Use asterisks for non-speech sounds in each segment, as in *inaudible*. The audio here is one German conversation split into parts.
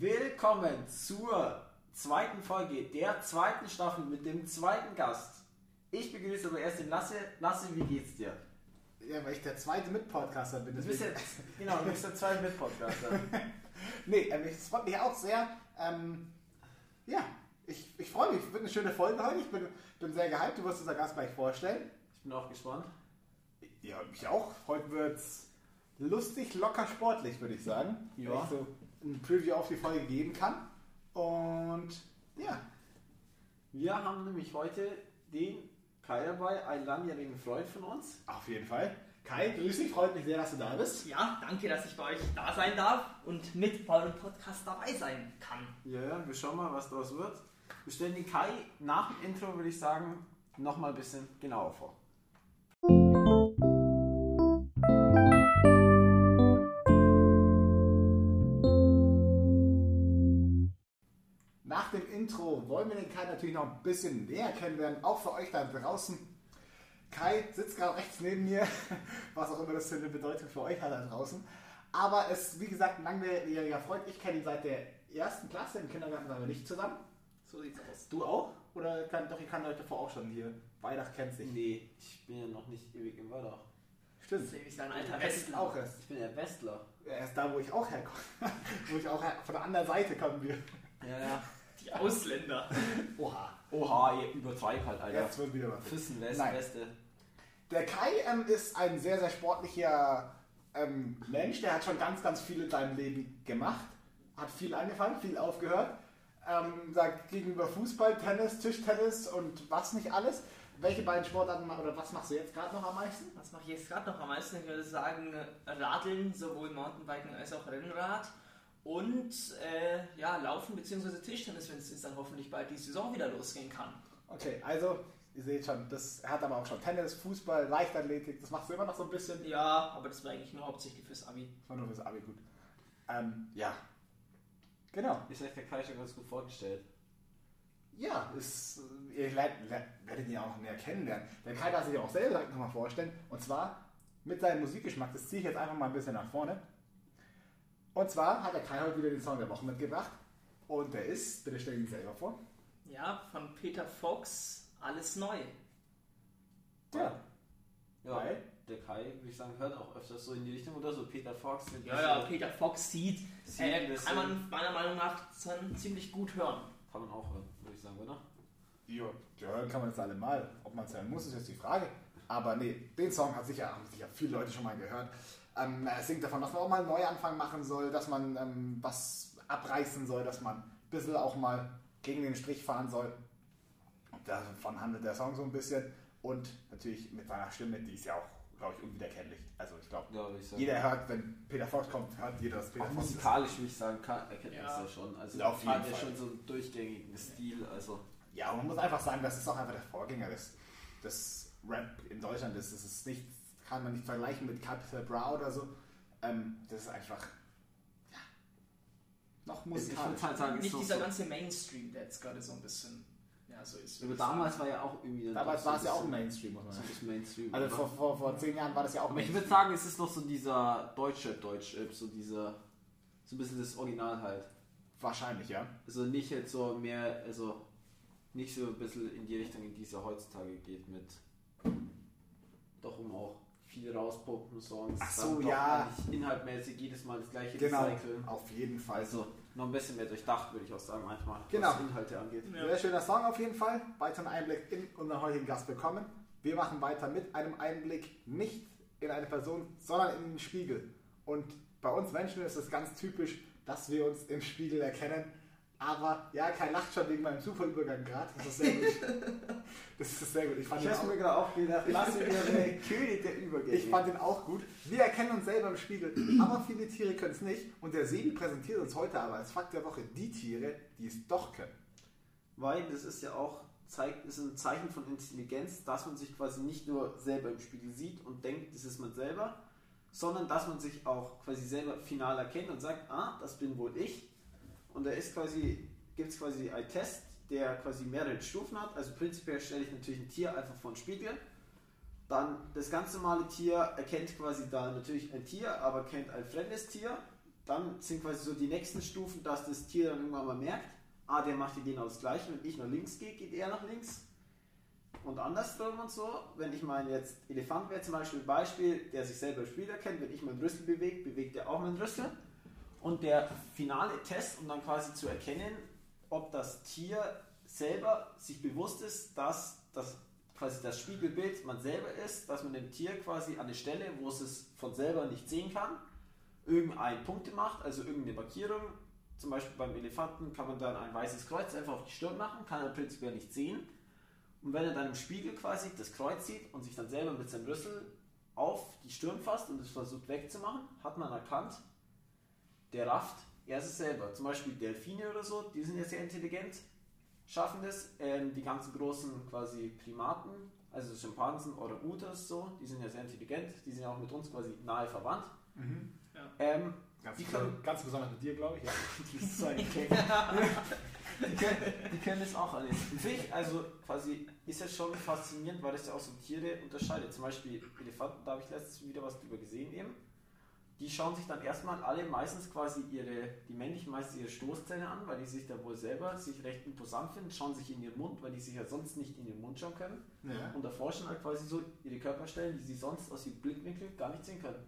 Willkommen zur zweiten Folge der zweiten Staffel mit dem zweiten Gast. Ich begrüße aber erst den Lasse. Lasse, wie geht's dir? Ja, weil ich der zweite Mitpodcaster bin. Du bist jetzt, genau, du bist der zweite Mitpodcaster. *laughs* nee, ähm, es freut mich auch sehr. Ähm, ja, ich, ich freue mich. Es wird eine schöne Folge heute. Ich bin, bin sehr gehypt. Du wirst unser Gast gleich vorstellen. Ich bin auch gespannt. Ja, ich auch. Heute wird es lustig, locker, sportlich, würde ich sagen. Ja. So ein Preview auf die Folge geben kann. Und ja, Wir haben nämlich heute den Kai dabei, einen langjährigen Freund von uns. auf jeden Fall. Kai, grüß dich. Freut mich sehr, dass du da bist. Ja, danke, dass ich bei euch da sein darf und mit bei eurem Podcast dabei sein kann. Ja, ja, wir schauen mal, was daraus wird. Wir stellen den Kai nach dem Intro, würde ich sagen, nochmal ein bisschen genauer vor. Intro wollen wir den Kai natürlich noch ein bisschen näher kennenlernen, auch für euch da draußen. Kai sitzt gerade rechts neben mir, *laughs* was auch immer das für eine Bedeutung für euch hat da draußen. Aber es ist, wie gesagt, ein langjähriger Freund. Ich kenne ihn seit der ersten Klasse. Im Kindergarten waren wir nicht zusammen. So sieht's aus. Du auch? Oder kann, doch, ihr kanntet euch davor auch schon hier. Weihnacht kennt sich. Nee, ich bin ja noch nicht ewig im Waldach. Stimmt. Das ist ein alter Er Westler. auch erst. Ich bin ja Westler. Er ist da, wo ich auch herkomme. *laughs* wo ich auch her, von der anderen Seite kommen wir. Ja, ja. Die Ausländer. Oha. Oha, ihr übertreibt halt, Alter. Jetzt wird wieder was. Füssen, West, Nein. Weste. Der Kai ähm, ist ein sehr, sehr sportlicher ähm, Mensch. Der hat schon ganz, ganz viel in seinem Leben gemacht. Hat viel angefangen, viel aufgehört. Ähm, sagt gegenüber Fußball, Tennis, Tischtennis und was nicht alles. Welche beiden Sportarten oder was machst du jetzt gerade noch am meisten? Was mache ich jetzt gerade noch am meisten? Ich würde sagen, Radeln, sowohl Mountainbiken als auch Rennrad. Und äh, ja, Laufen bzw. Tischtennis, wenn es jetzt dann hoffentlich bald die Saison wieder losgehen kann. Okay, also ihr seht schon, das er hat aber auch schon Tennis, Fußball, Leichtathletik. Das machst du immer noch so ein bisschen. Ja, aber das war eigentlich nur hauptsächlich fürs Abi. Das war nur fürs Abi gut. Ähm, ja. Genau. Ist euch der Kai schon ganz gut vorgestellt. Ja, ist, ihr werdet ihn ja auch näher kennenlernen. Der Kai darf sich ja auch selber nochmal vorstellen. Und zwar mit seinem Musikgeschmack. Das ziehe ich jetzt einfach mal ein bisschen nach vorne. Und zwar hat der Kai heute wieder den Song der Woche mitgebracht. Und der ist, bitte stell ihn selber vor. Ja, von Peter Fox, alles neu. Ja. Ja, Weil? der Kai, würde ich sagen, hört auch öfters so in die Richtung oder so. Peter Fox. Ja, ja, Peter Fox sieht, Sieht äh, kann man meiner Meinung nach schon ziemlich gut hören. Kann man auch hören, würde ich sagen, oder? Ja, hören kann man das alle mal. Ob man es hören muss, ist jetzt die Frage. Aber nee, den Song hat sicher, haben sicher viele Leute schon mal gehört. Ähm, er singt davon, dass man auch mal einen Neuanfang machen soll, dass man ähm, was abreißen soll, dass man ein bisschen auch mal gegen den Strich fahren soll. Und Davon handelt der Song so ein bisschen. Und natürlich mit seiner Stimme, die ist ja auch, glaube ich, unwiederkennlich. Also ich glaube, Ja, jeder hört, wenn Peter Fox kommt, hört jeder, dass Peter auch Fox musikalisch, würde ich sagen, kann, erkennt man Ja. das ja schon. Also Ja, auf jeden hat ja schon so einen durchgängigen Stil. Also Ja, und man muss einfach sagen, das ist auch einfach der Vorgänger des, des Rap in Deutschland. Das, das ist nicht, kann man nicht vergleichen mit Capital Bra oder so. Ähm, das ist einfach, ja, noch ich musikalisch. halt sagen, ist Nicht so, dieser so, ganze Mainstream, der jetzt gerade so ein bisschen ja, so ist. aber damals war ja auch irgendwie Damals war es so ja auch Mainstream, muss man so ein sagen. bisschen Mainstream. Also vor, vor, vor zehn Jahren war das ja auch Aber ich würde Mainstream. sagen, es ist noch so dieser Deutschrap, Deutschrap, so dieser, so ein bisschen das Original halt. Wahrscheinlich, ja. Also nicht jetzt so mehr, also nicht so ein bisschen in die Richtung, in die es ja heutzutage geht mit doch um auch viel rauspumpen Songs. Ach dann so, doch ja. Inhaltmäßig jedes Mal das gleiche Genau, recyceln. auf jeden Fall. Also noch ein bisschen mehr durchdacht, würde ich auch sagen, manchmal, Genau. was Inhalte angeht. Ja. Sehr schöner Song auf jeden Fall. Weiteren Einblick in unseren heutigen Gast bekommen. Wir machen weiter mit einem Einblick nicht in eine Person, sondern in den Spiegel. Und bei uns Menschen ist es ganz typisch, dass wir uns im Spiegel erkennen. Aber ja, kein lacht schon wegen meinem Zufallübergang gerade. Das ist sehr gut. *laughs* Das ist sehr gut. Ich fand, Ich den habe mir auch, gerade auch gedacht, lass König *laughs* der Übergänge. ich fand den auch gut. Wir erkennen uns selber im Spiegel, aber viele Tiere können es nicht. Und der Sebi präsentiert uns heute aber als Fakt der Woche die Tiere, die es doch können. Weil das ist ja auch zeigt, ist ein Zeichen von Intelligenz, dass man sich quasi nicht nur selber im Spiegel sieht und denkt, das ist man selber, sondern dass man sich auch quasi selber final erkennt und sagt, ah, das bin wohl ich. Und da ist quasi, gibt es quasi einen Test, der quasi mehrere Stufen hat. Also prinzipiell stelle ich natürlich ein Tier einfach vor den Spiegel. Dann das ganz normale Tier erkennt quasi da natürlich ein Tier, aber kennt ein fremdes Tier. dann sind quasi so die nächsten Stufen, dass das Tier dann irgendwann mal merkt, ah, der macht hier genau das gleiche, wenn ich nach links gehe, geht er nach links. Und andersrum und so, wenn ich meinen jetzt Elefant wäre zum Beispiel ein Beispiel, der sich selber als Spiel erkennt, wenn ich meinen Rüssel bewege, bewegt er auch meinen Rüssel. Und der finale Test, um dann quasi zu erkennen, ob das Tier selber sich bewusst ist, dass das quasi das Spiegelbild man selber ist, dass man dem Tier quasi an der Stelle, wo es es von selber nicht sehen kann, irgendein Punkte macht, also irgendeine Markierung. Zum Beispiel beim Elefanten kann man dann ein weißes Kreuz einfach auf die Stirn machen, kann er prinzipiell nicht sehen. Und wenn er dann im Spiegel quasi das Kreuz sieht und sich dann selber mit seinem Rüssel auf die Stirn fasst und es versucht wegzumachen, hat man erkannt, der rafft, er ist es selber. Zum Beispiel Delfine oder so, die sind ja sehr intelligent, schaffen das. Ähm, die ganzen großen quasi Primaten, also Schimpansen oder Utas so, die sind ja sehr intelligent, die sind ja auch mit uns quasi nahe verwandt. Mhm. Ja. Ähm, Ganz, Die können- ganz besonders mit dir, glaube ich. Ja. *laughs* die, so *laughs* die, können, die können das auch alle. Und finde ich, also quasi ist es schon faszinierend, weil das ja auch so Tiere unterscheidet. Zum Beispiel Elefanten, da habe ich letztens wieder was drüber gesehen eben. Die schauen sich dann erstmal alle meistens quasi ihre, die männlichen meistens ihre Stoßzähne an, weil die sich da wohl selber sich recht imposant finden, schauen sich in ihren Mund, weil die sich ja sonst nicht in den Mund schauen können Ja. und erforschen halt quasi so ihre Körperstellen, die sie sonst aus ihrem Blickwinkel gar nicht sehen können.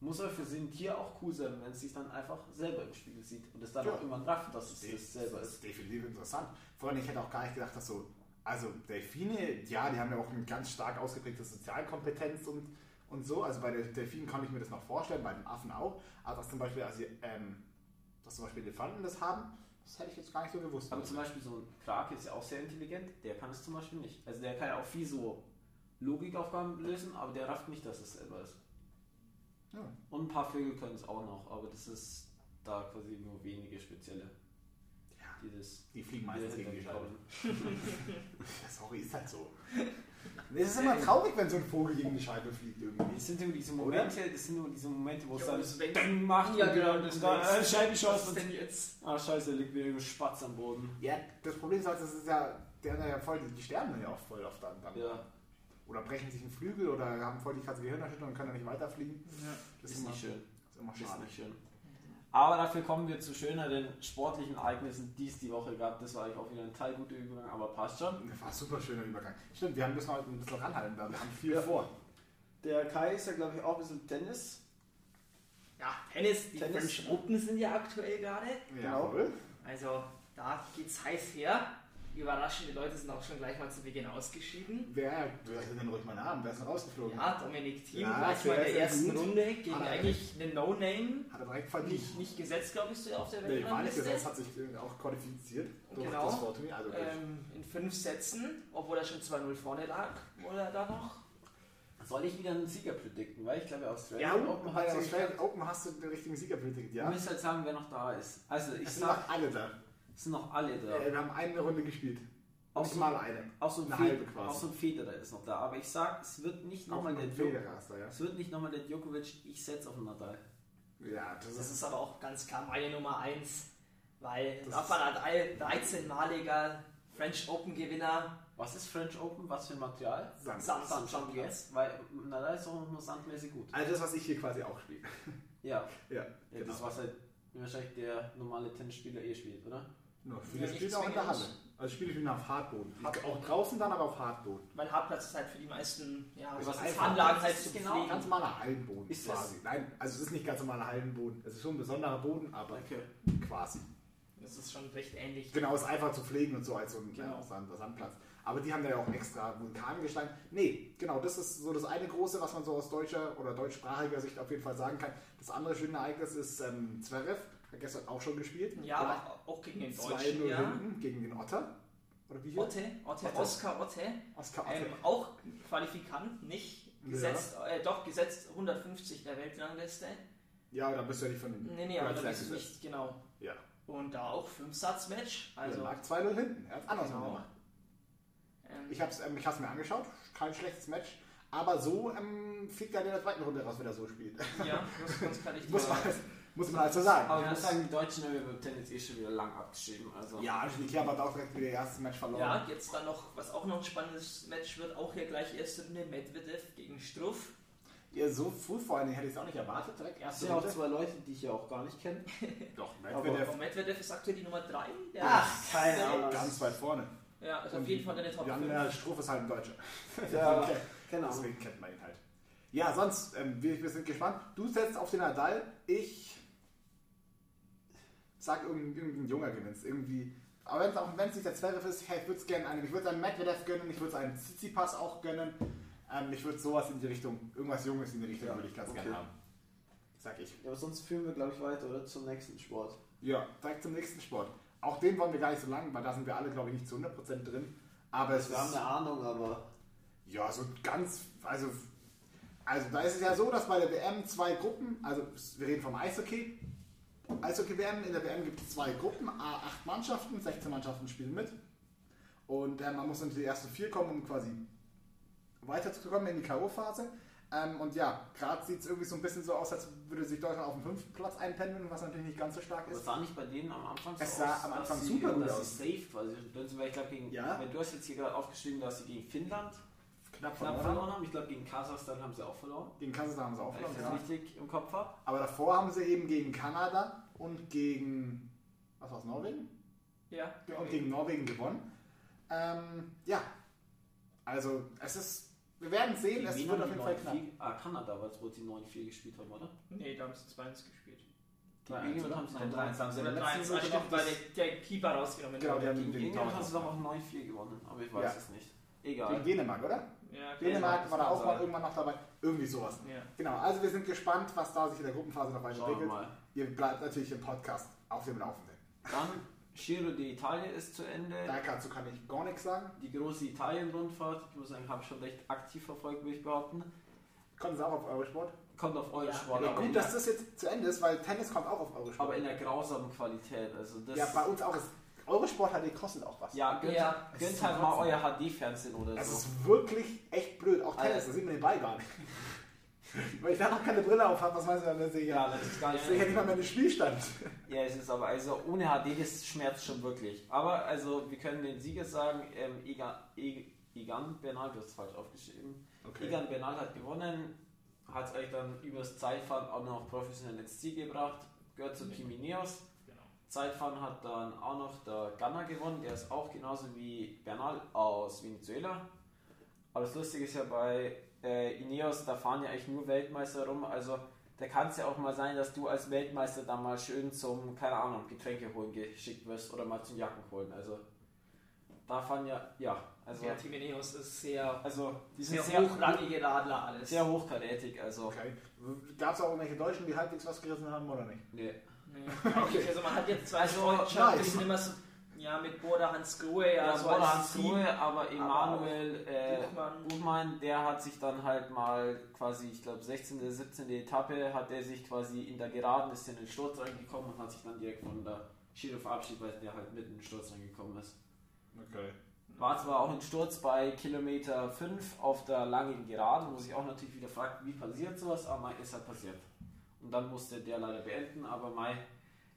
Muss aber für sie ein Tier auch cool sein, wenn es sich dann einfach selber im Spiegel sieht und es dann Ja. auch irgendwann rafft, dass es das selber Das ist. ist definitiv interessant. Vor allem, ich hätte auch gar nicht gedacht, dass so, also Delfine, ja, die haben ja auch eine ganz stark ausgeprägte Sozialkompetenz und, und so. Also bei den Delfinen kann ich mir das noch vorstellen, bei den Affen auch. Aber dass zum Beispiel, also, ähm, dass zum Beispiel Elefanten das haben, das hätte ich jetzt gar nicht so gewusst. Aber zum Beispiel so ein Krake ist ja auch sehr intelligent, der kann es zum Beispiel nicht. Also der kann ja auch viel so Logikaufgaben lösen, aber der rafft nicht, dass es selber ist. Ja. Und ein paar Vögel können es auch noch, aber das ist da quasi nur wenige spezielle, Ja, die das die fliegen meistens gegen die Scheibe. *laughs* sorry, ist halt so. *laughs* Es ist immer traurig, wenn so ein Vogel gegen die Scheibe fliegt irgendwie. Das sind nur diese Momente, das sind nur diese Momente, wo es Ja, dann das Ding macht Ja, und genau, das und dann äh, Scheibe Was schoss ist und denn jetzt? ah scheiße, da liegt wieder ein Spatz am Boden. Ja, das Problem ist halt, das ist ja, der hat ja voll, die sterben dann ja auch voll oft dann. dann. Ja, Oder brechen sich einen Flügel oder haben voll die krasse Gehirnerschütterung und können dann nicht weiterfliegen. Das ist nicht schön. Ist immer Das ist schade. nicht schön. Aber dafür kommen wir zu schöneren sportlichen Ereignissen, die es die Woche gab. Das war eigentlich auch wieder ein total guter Übergang, aber passt schon. Das war ein super schöner Übergang. Stimmt, wir müssen heute ein bisschen ranhalten, da wir haben viel vor. Der Kai ist ja, glaube ich, auch ein bisschen Tennis. Ja, Tennis, die Tennis. French Open sind ja aktuell gerade. Genau. Jawohl. Also da geht's heiß her. Überraschende Leute sind auch schon gleich mal zu Beginn ausgeschieden. Wer, du hast den ruhig mal Namen, wer ist denn rausgeflogen? Ja, Dominik Thiem Ja, gleich mal in der ersten gut. Runde gegen Hat er eigentlich einen No-Name. Hat er direkt verdient. Nicht, nicht gesetzt, glaube ich, so auf der Nee, war nicht gesetzt, hat sich äh, auch qualifiziert durch Genau. das Vorturnier. Also ähm, in fünf Sätzen, obwohl er schon 2-0 vorne lag, wurde er da noch. Soll ich wieder einen Sieger predikten? Weil ich glaube, Australien ja, Open hat Australian Open hast du den richtigen Sieger predicted, Ja. Ich muss halt sagen, wer noch da ist. Also ich Es sag, alle da. Es sind noch alle da. Äh, wir haben eine Runde gespielt. Auch Nicht so- mal eine. Auch so ein, eine halbe quasi. auch so ein Federer ist noch da. Aber ich sag, es wird nicht nochmal noch der. Federer ist da, ja? Es wird nicht nochmal der Djokovic. Ich setze auf den Nadal. Ja, das Das ist... ist aber auch ganz klar meine Nummer 1, weil Das Rafa Nadal 13-maliger French Open Gewinner. Was ist French Open? Was für ein Material? Sand. Sand. Sand, schon jetzt. Weil Nadal ist auch nur sandmäßig gut. Also das, was ich hier quasi auch spiele. Ja, Ja, ja genau. das was halt wahrscheinlich der normale Tennisspieler eh spielt, oder? Nur Ja, viele nicht spielen auch in der Halle. Also spiele ich auf Hartboden. Auch draußen dann, aber auf Hartboden. Mein Hartplatz ist halt für die meisten ja, Was so ist? Anlagen halt Das zu ist genau pflegen. Ganz normaler Hallenboden Ist quasi. Nein, also es ist nicht ganz normaler Hallenboden. Es ist schon ein besonderer Boden, aber Okay. quasi. Das ist schon recht ähnlich. Genau, ist einfach zu pflegen und so als so ein Genau. Sand, Sandplatz. Aber die haben da ja auch extra Vulkangestein. Nee, genau, das ist so das eine große, was man so aus deutscher oder deutschsprachiger Sicht auf jeden Fall sagen kann. Das andere schöne Ereignis ist ähm, Zverev, gestern auch schon gespielt. Ja, aber auch gegen den 2-0 Deutschen. Ja. hinten gegen den Otter. Oder wie hier? Otte, Otte, Otte. Oskar Otte. Oskar Otte. Ähm, auch Qualifikant, nicht Ja. gesetzt, äh, doch gesetzt 150 der Weltrangliste. ja, da bist du ja nicht von den Nee, nee, aber da bist du nicht, genau. Ja. Und da auch Fünf-Satz-Match. Also, Also, lag 2-0 hinten. Er hat andersrum Genau. gemacht. ähm, Ich habe es ähm, ich hab's mir angeschaut, kein schlechtes Match. Aber so ähm, fliegt er in der zweiten Runde raus, wenn er so spielt. ja, *laughs* das, das kann ich muss, man, muss man halt so sagen. Aber ich Ja, muss das- sagen, die Deutschen haben ja beim Tennis eh schon wieder lang abgeschrieben. Also. Ja, Kerber hat auch direkt wieder ihr erstes Match verloren. Ja, jetzt dann noch, was auch noch ein spannendes Match wird, auch hier gleich erste Runde Medvedev gegen Struff. Ja, so früh vor allem hätte ich es auch nicht erwartet. Direkt Das erste sind ja auch Runde. zwei Leute, die ich ja auch gar nicht kenne. *laughs* Doch, Aber- Medvedev Und Medvedev ist aktuell die Nummer 3. Ach, keine Ahnung. ganz weit vorne. Ja, also auf jeden Fall in der Top Jan 5. Lennart Struff ist halt ein Deutscher. *laughs* *laughs* Ja, Okay. genau. Deswegen kennt man ihn halt. Ja, sonst, ähm, wir, wir sind gespannt. Du setzt auf den Nadal. Ich sag irgendein, irgendein Junger gewinnt. Irgendwie. Aber wenn's auch wenn es nicht der Zverev ist, hey, ich würde es gerne einen. Ich würde einen Medvedev gönnen, ich würde es einen Tsitsipas auch gönnen. Ähm, ich würde sowas in die Richtung, irgendwas Junges in die Richtung Ja, würde ich ganz okay. gerne haben. Sag ich. Ja, aber sonst führen wir, glaube ich, weiter, oder? Zum nächsten Sport. Ja, direkt zum nächsten Sport. Auch den wollen wir gar nicht so lang, weil da sind wir alle, glaube ich, nicht zu 100% drin. Aber es Wir haben eine Ahnung, aber ja, so ganz, also, also da ist es ja so, dass bei der WM zwei Gruppen, also wir reden vom Eishockey, Eishockey-WM, in der WM gibt es zwei Gruppen, A, acht Mannschaften, 16 Mannschaften spielen mit. Und äh, man muss in die ersten vier kommen, um quasi weiterzukommen in die K.O.-Phase. Ähm, und ja, gerade sieht es irgendwie so ein bisschen so aus, als würde sich Deutschland auf den fünften Platz einpendeln, was natürlich nicht ganz so stark das ist. sah nicht bei denen am Anfang so Es sah aus, am Anfang sie, super gut dass aus. sie safe sind, weil ich glaube, gegen, Ja. du hast jetzt hier gerade aufgeschrieben, dass sie gegen Finnland knapp verloren. verloren haben. Ich glaube, gegen Kasachstan haben sie auch verloren. Gegen Kasachstan haben sie auch Wenn ich verloren, das ja. richtig im Kopf habe. Aber davor haben sie eben gegen Kanada und gegen, was war's, Norwegen? Ja. Ja, und gegen Norwegen gewonnen. Ähm, ja, also es ist, wir werden sehen, Gegen es wen wird auf die jeden Fall 9-4 knapp. Ah, Kanada war es, wo sie 9-4 gespielt haben, oder? Nee, da haben sie 2-1 gespielt. Die 3-1, England haben sie noch 3-1 haben sie in Oder der letzten 3-1, Minute stimmt, noch weil der, Keeper rausgenommen Genau, die haben Gegen den England haben sie doch auch 9-4 gewonnen, aber ich weiß Ja. es nicht. Egal. Gegen Dänemark, oder? Ja, Dänemark war da auch mal sein. irgendwann noch dabei. Irgendwie sowas. Ja. Genau, also wir sind gespannt, was da sich in der Gruppenphase noch weiterentwickelt. mal. Ihr bleibt natürlich im Podcast auf dem Laufenden. Dann Giro d'Italia ist zu Ende. Dazu kann ich gar nichts sagen. Die große Italien-Rundfahrt, ich muss sagen, habe ich schon recht aktiv verfolgt, würde ich behaupten. Kommt es auch auf Eurosport? Kommt auf eure Ja. Gut, dass das jetzt zu Ende ist, weil Tennis kommt auch auf Eurosport. aber in der grausamen Qualität. Also das, ja, bei uns auch. Ist, Eurosport HD kostet auch was. ja, gönnt, Ja, gönnt halt mal euer HD-Fernsehen oder Es so. ist wirklich echt blöd. Auch Tennis, Alter. da sieht man den Ball gar nicht. *laughs* Weil ich da noch keine Brille auf habe, was meinst du dann? sehe ich Ja, ja. das ist gar Ich nicht. sehe ja nicht mal mehr den Spielstand. *laughs* Ja, es ist aber also ohne HD, das schmerzt schon wirklich. Aber also wir können den Sieger sagen, ähm, Egan, E- Egan Bernal, du hast es falsch aufgeschrieben. Egan Bernal hat gewonnen, hat es euch dann übers Zeitfahren auch noch professionell ins Ziel gebracht, gehört zu Team Ineos. Genau. Zeitfahren hat dann auch noch der Ganna gewonnen, der ist auch genauso wie Bernal aus Venezuela. Aber das Lustige ist ja bei äh, Ineos, da fahren ja eigentlich nur Weltmeister rum, also da kann es ja auch mal sein, dass du als Weltmeister dann mal schön zum, keine Ahnung, Getränke holen geschickt wirst oder mal zum Jacken holen. Also da fahren ja, ja, also, Ja, Team Ineos ist sehr, also die sind sehr, sehr, hochrangige Radler alles. sehr hochkarätig, also Okay. Gab es auch irgendwelche Deutschen, die halbwegs was gerissen haben oder nicht? nee. Nee, eigentlich, *laughs* also man hat jetzt zwei Also, Freundschaften, die nice. sind immer so, ja, mit Borda Hans Grohe, ja, Ja, so Team. Grohe, aber Emanuel äh, Buchmann. Der hat sich dann halt mal quasi, ich glaube 16., 17. Etappe, hat er sich quasi in der Geraden, ist in den Sturz reingekommen und hat sich dann direkt von der Giro verabschiedet, weil der halt mitten in den Sturz reingekommen ist. Okay. War zwar auch ein Sturz bei Kilometer 5 auf der langen Geraden, wo sich auch natürlich wieder fragt, wie passiert sowas, aber ist halt passiert. Und dann musste der leider beenden, aber Mai,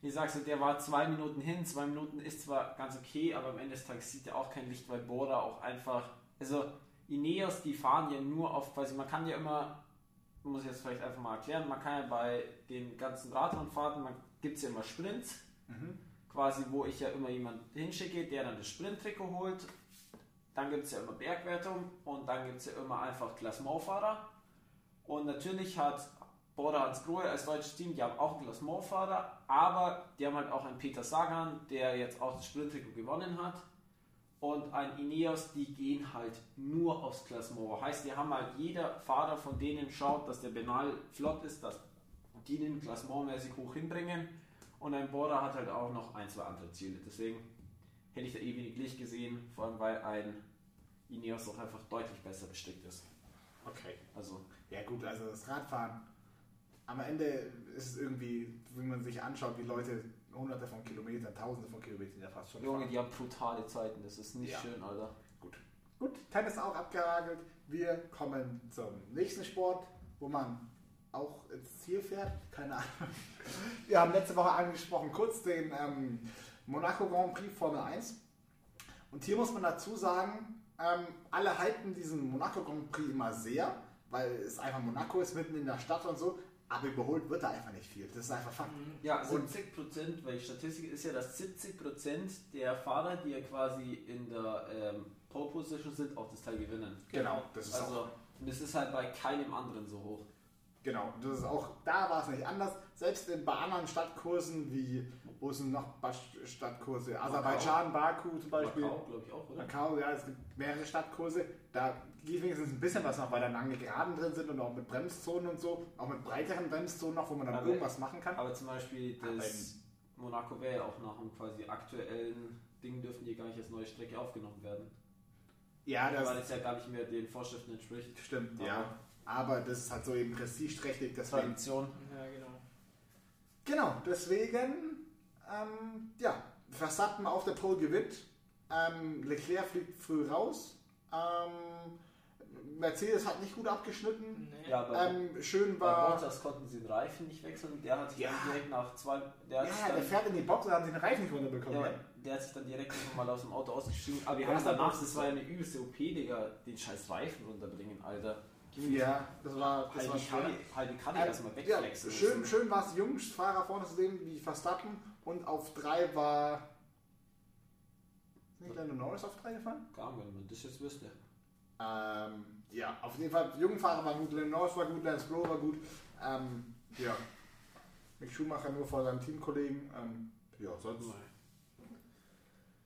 wie sagst du, der war zwei Minuten hin, zwei Minuten ist zwar ganz okay, aber am Ende des Tages sieht er auch kein Licht, weil Bora auch einfach, also Ineos, die fahren ja nur auf, quasi, man kann ja immer, muss ich jetzt vielleicht einfach mal erklären, man kann ja bei den ganzen Radrundfahrten, man gibt es ja immer Sprints, Mhm. quasi, wo ich ja immer jemanden hinschicke, der dann das Sprinttrikot holt. Dann gibt es ja immer Bergwertung und dann gibt es ja immer einfach Klassementfahrer. Und natürlich hat Border Hans Grohe als deutsches Team, die haben auch einen Klassementfahrer, aber die haben halt auch einen Peter Sagan, der jetzt auch das Sprinttrikot gewonnen hat. Und ein Ineos, die gehen halt nur aufs Klassement. Heißt, die haben halt jeder Fahrer von denen schaut, dass der Benal flott ist, dass die den klassementmäßig hoch hinbringen. Und ein Border hat halt auch noch ein, zwei andere Ziele. Deswegen hätte ich da eh wenig Licht gesehen, vor allem weil ein Ineos auch einfach deutlich besser bestückt ist. Okay. Also, Ja gut, also das Radfahren, am Ende ist es irgendwie, wenn man sich anschaut, wie Leute hunderte von Kilometern, tausende von Kilometern ja fast schon Junge, fahren. die haben brutale Zeiten, das ist nicht Ja. schön, Alter. Gut, Tennis auch abgehagelt. Wir kommen zum nächsten Sport, wo man auch ins Ziel fährt. Keine Ahnung. *laughs* Wir haben letzte Woche angesprochen, kurz den ähm, Monaco Grand Prix Formel 1. Und hier muss man dazu sagen, ähm, alle hypen diesen Monaco Grand Prix immer sehr, weil es einfach Monaco ist, mitten in der Stadt und so, aber überholt wird da einfach nicht viel. Das ist einfach Fakt. Ja, Und- 70 Prozent, weil die Statistik ist ja, dass 70 Prozent der Fahrer, die ja quasi in der ähm, Pole Position sind, auch das Teil gewinnen. Genau, das ist auch Also, und das ist halt bei keinem anderen so hoch. Genau, das ist auch, da war es nicht anders. Selbst in, bei anderen Stadtkursen wie, wo sind noch Stadtkurse? Aserbaidschan, Baku zum Beispiel. Macau, glaube ich auch, oder? Macau, ja, es gibt mehrere Stadtkurse. Da geht wenigstens ein bisschen was noch, weil da lange Geraden drin sind und auch mit Bremszonen und so. Auch mit breiteren Bremszonen noch, wo man dann Aber- irgendwas machen kann. Aber zum Beispiel Aber das Monaco wäre ja auch nach dem quasi aktuellen Ding dürfen die gar nicht als neue Strecke aufgenommen werden. Ja, das weil es ja gar nicht mehr den Vorschriften entspricht. stimmt, Aber- ja. Aber das ist halt so eben prestigeträchtig. Tradition. Ja, genau. Genau, deswegen, ähm, ja, Verstappen auf der Pole gewinnt. Ähm, Leclerc fliegt früh raus. Ähm, Mercedes hat nicht gut abgeschnitten. Nee. Ja, bei, Ähm, schön bei war. Bottas konnten sie den Reifen nicht wechseln. Der hat sich Ja. dann direkt nach zwei. Der Ja, hat sich der dann, fährt in die Box und hat den Reifen nicht runterbekommen. ja, der hat sich dann direkt nochmal aus dem Auto ausgestiegen. Aber wir haben danach, das war ja eine übelste OP, Digga, den scheiß Reifen runterbringen, Alter. Ja, das war, das war Halbe. Kanne, halbe Kanne Ähm, erstmal ja, wegflexen. schön, schön war es, die Jungsfahrer vorne zu sehen, wie Verstappen. Und auf drei war. Ist nicht Lando Norris auf drei gefahren? Gar nicht, wenn man das jetzt wüsste. Ähm, ja, auf jeden Fall, die jungen Fahrer waren gut, Lando Norris war gut, Lance Stroll war gut. Ähm, ja. Mick Schumacher nur vor seinem Teamkollegen. Ähm, ja, sonst.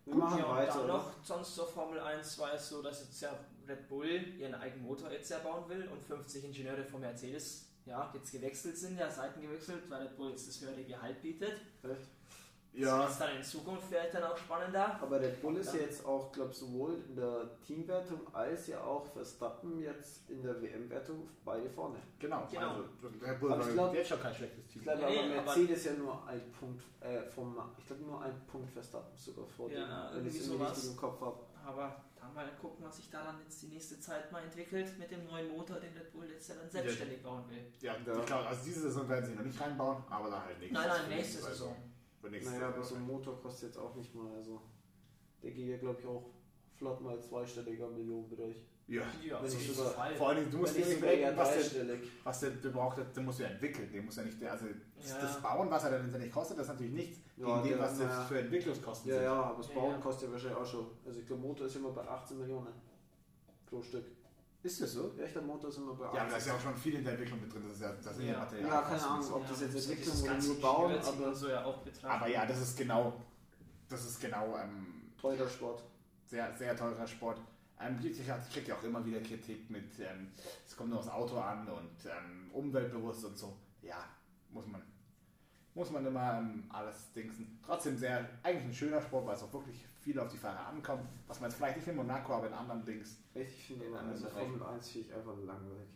Wir machen ja, und weiter. dann noch, sonst zur Formel 1 war es so, dass jetzt ja Red Bull ihren eigenen Motor jetzt ja bauen will und 50 Ingenieure von Mercedes ja, jetzt gewechselt sind, ja, Seiten gewechselt, weil Red Bull jetzt das höhere Gehalt bietet. Echt? Ja, Das ist dann in Zukunft vielleicht dann auch spannender. Aber Red Bull ist Ja. jetzt auch, glaube sowohl in der Teamwertung als ja auch Verstappen jetzt in der WM-Wertung beide vorne. genau. Genau. Also, Red Bull Aber ich glaub- jetzt schon kein schlechtes Team. Ich glaube Nee, aber aber- Mercedes ja nur ein Punkt äh, vom, ich glaube nur ein Punkt Verstappen sogar vor Ja, dem, wenn ich es sowas. richtig im Kopf habe. Aber dann mal gucken, was sich da dann jetzt die nächste Zeit mal entwickelt mit dem neuen Motor, den Red Bull jetzt ja dann selbstständig bauen will. Ja, Ja. ich glaube, also diese Saison werden sie noch nicht reinbauen, aber dann halt nächstes Nein, nein, für nächste Saison. Nächste Naja, aber so Saison. ein Motor kostet jetzt auch nicht mal, also der geht ja glaube ich auch flott mal zweistelliger Millionenbereich. Ja. Ja, jeden sogar- Fall. Vor allem, du musst dir nicht bedenken, was der, was der, der braucht, der, der muss ja entwickeln. Der muss ja nicht, also das, Ja. das Bauen, was er dann letztendlich kostet, das ist natürlich nichts Ja, gegen dem, was das für Entwicklungskosten Ja, sind. ja, aber das Bauen ja. kostet ja wahrscheinlich auch schon. Also ich glaube Motor ist immer bei 18 Millionen pro Stück. Ist das so? Ja, ich glaube Motor ist immer bei 18. Ja, aber da ist ja auch schon viel in der Entwicklung mit drin. Das ist ja, das sind ja. Materialien. Ja, keine Ahnung, ob das jetzt Entwicklung oder nur bauen, aber so ja auch. Aber ja, das ist genau, das ist genau ähm, teurer Sport. sehr, sehr teurer Sport. Ähm, ich kriege ja auch immer wieder Kritik mit, ähm, es kommt nur aufs Auto an und ähm, umweltbewusst und so. Ja, muss man, muss man immer ähm, alles dingsen. Trotzdem sehr, eigentlich ein schöner Sport, weil es auch wirklich viel auf die Fahrer ankommt. Was man jetzt vielleicht nicht in Monaco, aber in anderen Dings. Ich finde immer, also Formel 1 finde ich einfach langweilig.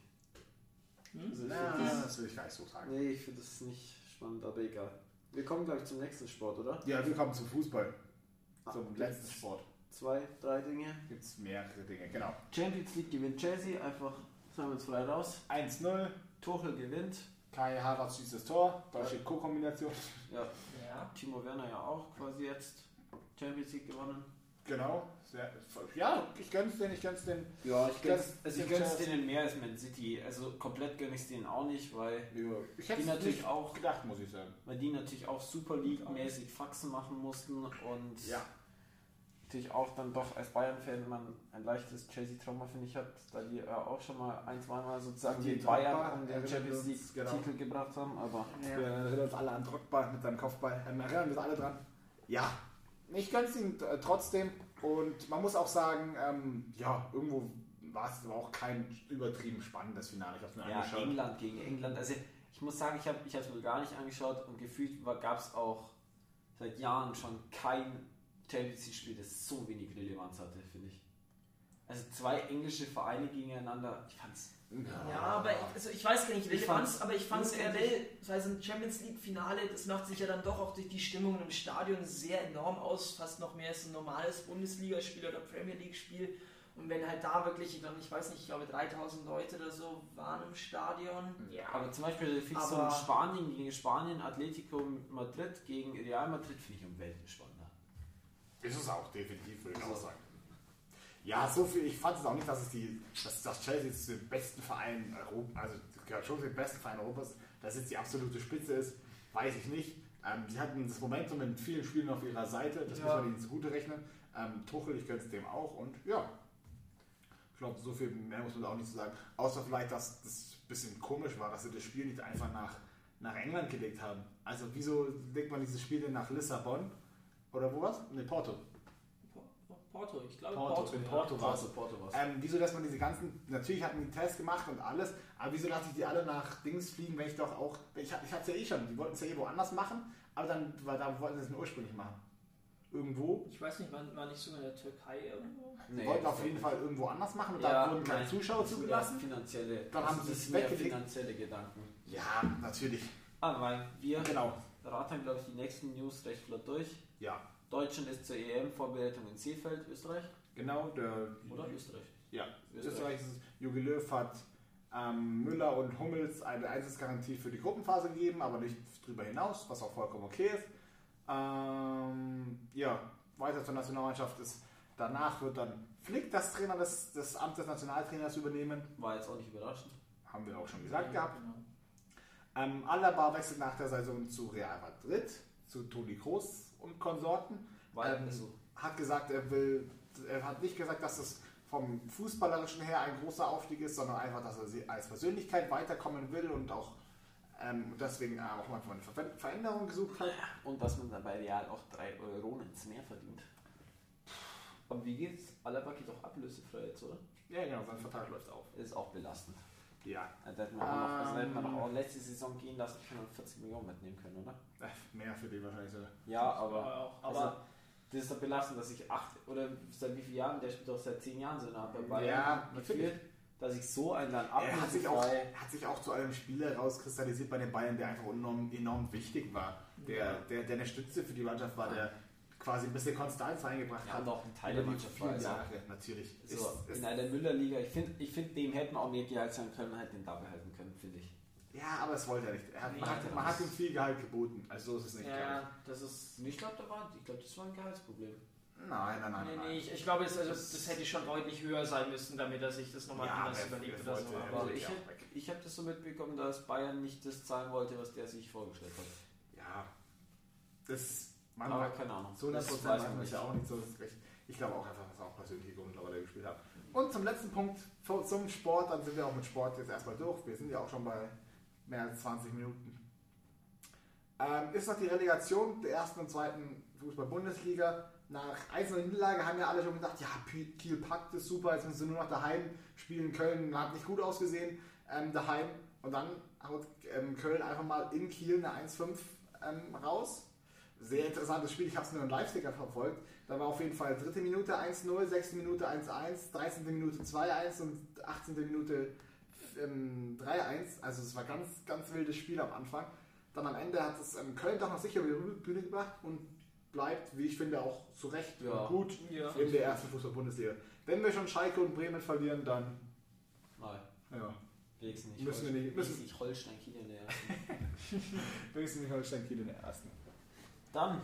Hm? Also ich Na, das, das will ich gar nicht so sagen. nee, ich finde das nicht spannend, aber egal. Wir kommen gleich zum nächsten Sport, oder? Ja, wir kommen zum Fußball. Ah, Zum letzten Sport. Zwei, drei Dinge. Gibt es mehrere Dinge, genau. Champions League gewinnt Chelsea, einfach sagen wir uns frei raus. 1-0, Tuchel gewinnt. Kai Havertz schießt das Tor, deutsche Co-Kombination. Ja, Ja. Timo Werner ja auch quasi jetzt Champions League gewonnen. Genau, sehr, ja, ich gönn's den, ich gönn's den. Ja, ich gönn's- also ich gönn's denen mehr als Man City. Also komplett gönn ich es denen auch nicht, weil Ja, ich die hätte natürlich nicht auch, gedacht, muss ich sagen. weil die natürlich auch Super League-mäßig Faxen machen mussten und Ja, natürlich auch dann doch als Bayern-Fan man ein leichtes Chelsea-Trauma, finde ich, hat, da die ja auch schon mal ein, zweimal sozusagen Die die Bayern um den Champions genau. League-Titel gebracht haben, aber wir erinnern uns alle an Drogba mit seinem Kopfball. Ähm, erinnern uns alle dran. Ja, ich gönn's ihm äh, trotzdem. Und man muss auch sagen, ähm, ja, irgendwo war es aber auch kein übertrieben spannendes Finale. Ich habe es mir ja, angeschaut. England gegen England. Also ich muss sagen, ich habe ich es mir gar nicht angeschaut und gefühlt gab es auch seit Jahren schon kein Champions League-Spiel, das so wenig Relevanz hatte, finde ich. Also zwei englische Vereine gegeneinander, ich fand's. Ja, aber ich, also ich weiß gar nicht Ich Relevanz, fand's aber ich fand es unendlich- generell, das heißt ein Champions League Finale, das macht sich ja dann doch auch durch die Stimmung im Stadion sehr enorm aus, fast noch mehr als ein normales Bundesligaspiel oder Premier League Spiel. Und wenn halt da wirklich, ich glaube, ich weiß nicht, ich glaube 3000 Leute oder so waren im Stadion. Ja, Aber zum Beispiel finde ich so Spanien gegen Spanien, Atletico Madrid gegen Real Madrid finde ich um Welten spannender. Ist es auch definitiv, würde ich auch So. sagen. Ja, so viel. Ich fand es auch nicht, dass es die, dass, dass Chelsea zu den besten Vereinen Europa, also gehört schon zu den besten Vereinen Europas, dass jetzt die absolute Spitze ist, weiß ich nicht. Ähm, sie hatten das Momentum in vielen Spielen auf ihrer Seite, das Ja. muss man ihnen zugute rechnen. Ähm, Tuchel, ich gönne es dem auch und ja. Ich glaube, so viel mehr muss man da auch nicht zu sagen. Außer vielleicht, dass das ein bisschen komisch war, dass sie das Spiel nicht einfach nach, nach England gelegt haben. Also wieso legt man dieses Spiel denn nach Lissabon? Oder wo was? Ne, Porto. Porto, ich glaube Porto, Porto. in ja. Porto war's. Porto, Porto was. Ähm, wieso lässt man diese ganzen, natürlich hatten die Tests gemacht und alles, aber wieso lasse ich die alle nach Dings fliegen, wenn ich doch auch, ich, ich hatte es ja eh schon, die wollten es ja eh woanders machen, aber dann, weil da wollten sie es nur ursprünglich machen. Irgendwo. Ich weiß nicht, war, war nicht sogar in der Türkei irgendwo? Die wollten auf jeden Fall irgendwo anders machen und Ja, da wurden keine. Zuschauer zugelassen. Finanzielle, Dann haben sie es weggelegt. finanzielle Gedanken. Ja, natürlich. Ah, weil wir Genau. raten, glaube ich, die nächsten News recht flott durch. Ja, Deutschland ist zur EM-Vorbereitung in Seefeld, Österreich. genau. Der, Oder Österreich? Ja, Österreich. Österreich ist es. Jogi Löw hat ähm, Müller und Hummels eine Einsatzgarantie für die Gruppenphase gegeben, aber nicht darüber hinaus, was auch vollkommen okay ist. Ähm, ja, weiter zur Nationalmannschaft ist, danach wird dann Flick das Trainer des, des Amt des Nationaltrainers übernehmen. War jetzt auch nicht überraschend. Haben wir auch schon gesagt gehabt. Genau. Ähm, Alaba wechselt nach der Saison zu Real Madrid, zu Toni Kroos und Konsorten. Weil Ähm, also, hat gesagt, er will, er hat nicht gesagt, dass es vom Fußballerischen her ein großer Aufstieg ist, sondern einfach, dass er sie als Persönlichkeit weiterkommen will und auch ähm, deswegen auch manchmal eine Ver Veränderung gesucht hat. und dass man dann bei Real auch 3 Euro ins Meer verdient. Aber wie geht's? Alaba geht doch ablösefrei jetzt, oder? Ja, genau, sein Vertrag läuft auf. Ist auch belastend. Ja, Da hätte man, auch noch, also da hätte man Ähm. auch letzte Saison gehen lassen, können wir 40 Millionen mitnehmen können, oder? äh, mehr für den wahrscheinlich sogar. Ja, aber, also, aber- das ist doch belastend, dass ich acht oder seit wie vielen Jahren, der spielt doch seit zehn Jahren so nah bei Bayern Ja, geführt, natürlich. dass ich so einen dann Er hat sich, auch, hat sich auch zu einem Spieler herauskristallisiert bei den Bayern, der einfach enorm, enorm wichtig war. Der, der, der eine Stütze für die Mannschaft war, der quasi ein bisschen Konstanz reingebracht ja, hat. auch ein Teil der Mannschaft war. Also, Jahre, natürlich. so, Ist- ist- in einer Müller-Liga, ich finde, ich find, dem hätten wir auch mehr Gehalt sein können, man hätte den da behalten können, finde ich. Ja, aber das wollte er nicht. Er hat, Nee, man, hat, das man hat ist- ihm viel Gehalt geboten. Also so ist es nicht. Ja, das ist. Ich glaube, da war, ich glaube, das war ein Gehaltsproblem. Nein, nein, nein. Nee, nein. ich, ich glaube, es, also, das hätte schon deutlich höher sein müssen, damit er sich das nochmal Ja, anders er- überlegt er oder so. Aber ich ich hab das so mitbekommen, dass Bayern nicht das zahlen wollte, was der sich vorgestellt hat. Ja, das. Man Aber keine Ahnung. 100 Das weiß man nicht. ja auch nicht so. Ist. Ich glaube auch einfach, dass auch persönliche Gründe mittlerweile gespielt hat. Und zum letzten Punkt zum Sport. Dann sind wir auch mit Sport jetzt erstmal durch. Wir sind ja auch schon bei mehr als 20 Minuten. Ähm, ist noch die Relegation der ersten und zweiten Fußball-Bundesliga. Nach einzelner Niederlage haben ja alle schon gedacht, ja, Kiel packt es super, jetzt müssen sie nur noch daheim spielen. Köln hat nicht gut ausgesehen ähm, daheim. Und dann haut ähm, Köln einfach mal in Kiel eine 1-5 ähm, raus. Sehr interessantes Spiel, ich habe es nur im Live-Sticker verfolgt. Da war auf jeden Fall dritte Minute 1-0, sechste Minute 1-1, 13. Minute 2-1 und 18. Minute ähm, 3-1. Also es war ganz, ganz wildes Spiel am Anfang. Dann am Ende hat es ähm, Köln doch noch sicher über die Bühne gebracht und bleibt, wie ich finde, auch zu Recht Ja. gut Ja. in der ersten Fußball-Bundesliga. Wenn wir schon Schalke und Bremen verlieren, dann Nein, ja, wenigstens nicht. Müssen wir nicht- müssen- nicht Holstein Kiel in der ersten. *laughs* wenigstens nicht Holstein Kiel in der ersten. Dann,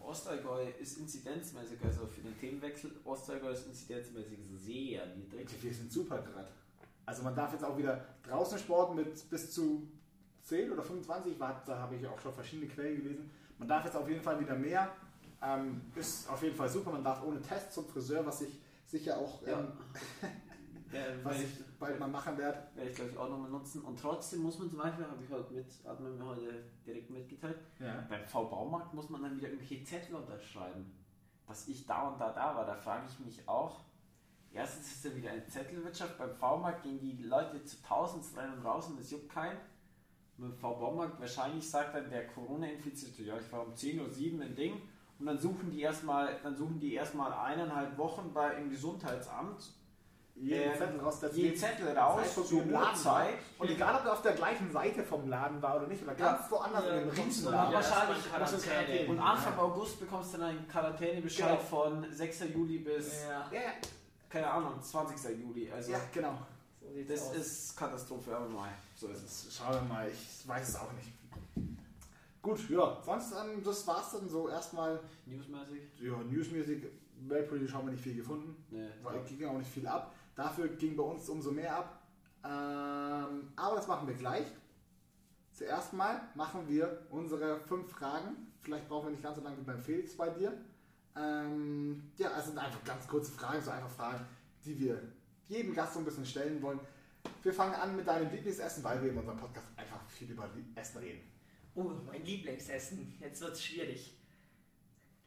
Ostallgäu ist inzidenzmäßig, also für den Themenwechsel, Ostallgäu ist inzidenzmäßig sehr niedrig. Wir sind super gerade. Also man darf jetzt auch wieder draußen sporten mit bis zu 10 oder 25, war, da habe ich auch schon verschiedene Quellen gelesen. Man darf jetzt auf jeden Fall wieder mehr. Ähm, ist auf jeden Fall super. Man darf ohne Test zum Friseur, was ich sicher auch, Ja. ähm, Ja, *laughs* was werde ich bald mal machen werde. werde ich glaube ich auch nochmal nutzen. Und trotzdem muss man zum Beispiel, habe ich heute mit, hat man mir heute direkt mitgeteilt, Ja. beim V-Baumarkt muss man dann wieder irgendwelche Zettel unterschreiben. Dass ich da und da da war, da frage ich mich auch. Erstens ist ja wieder eine Zettelwirtschaft. Beim V-Markt gehen die Leute zu tausend rein und raus und es juckt keinen. Mit dem V-Baumarkt wahrscheinlich sagt dann der Corona-Infizierte, ja, ich war um 10.07 Uhr ein Ding. Und dann suchen die erstmal, dann suchen die erstmal eineinhalb Wochen bei, im Gesundheitsamt Jeden Ähm, Zettel raus, das jeden Zettel raus zur im Laden war. Uhrzeit. Und egal, ob er auf der gleichen Seite vom Laden war oder nicht, oder ganz woanders Ja, in du Riesenladen. wieder wahrscheinlich Quarantäne. Und Anfang August bekommst du dann einen Quarantänebescheid Genau. von 6. Juli bis, Ja, Ja, ja, keine Ahnung, 20. Juli. Also ja, genau. so das aus. ist Katastrophe, aber mal. So ist es. Schauen wir mal, ich weiß es auch nicht. Gut, ja, sonst, ähm, das war's dann so erstmal. Newsmäßig? Ja, newsmäßig, Weltpolitisch haben wir nicht viel gefunden. Nee. Weil ging auch nicht viel ab. Dafür ging bei uns umso mehr ab. Ähm, aber das machen wir gleich. Zuerst mal machen wir unsere fünf Fragen. Vielleicht brauchen wir nicht ganz so lange wie beim Felix bei dir. Ähm, ja, es sind einfach ganz kurze Fragen, so einfach Fragen, die wir jedem Gast so ein bisschen stellen wollen. Wir fangen an mit deinem Lieblingsessen, weil wir in unserem Podcast einfach viel über Essen reden. Oh, mein Lieblingsessen. Jetzt wird es schwierig.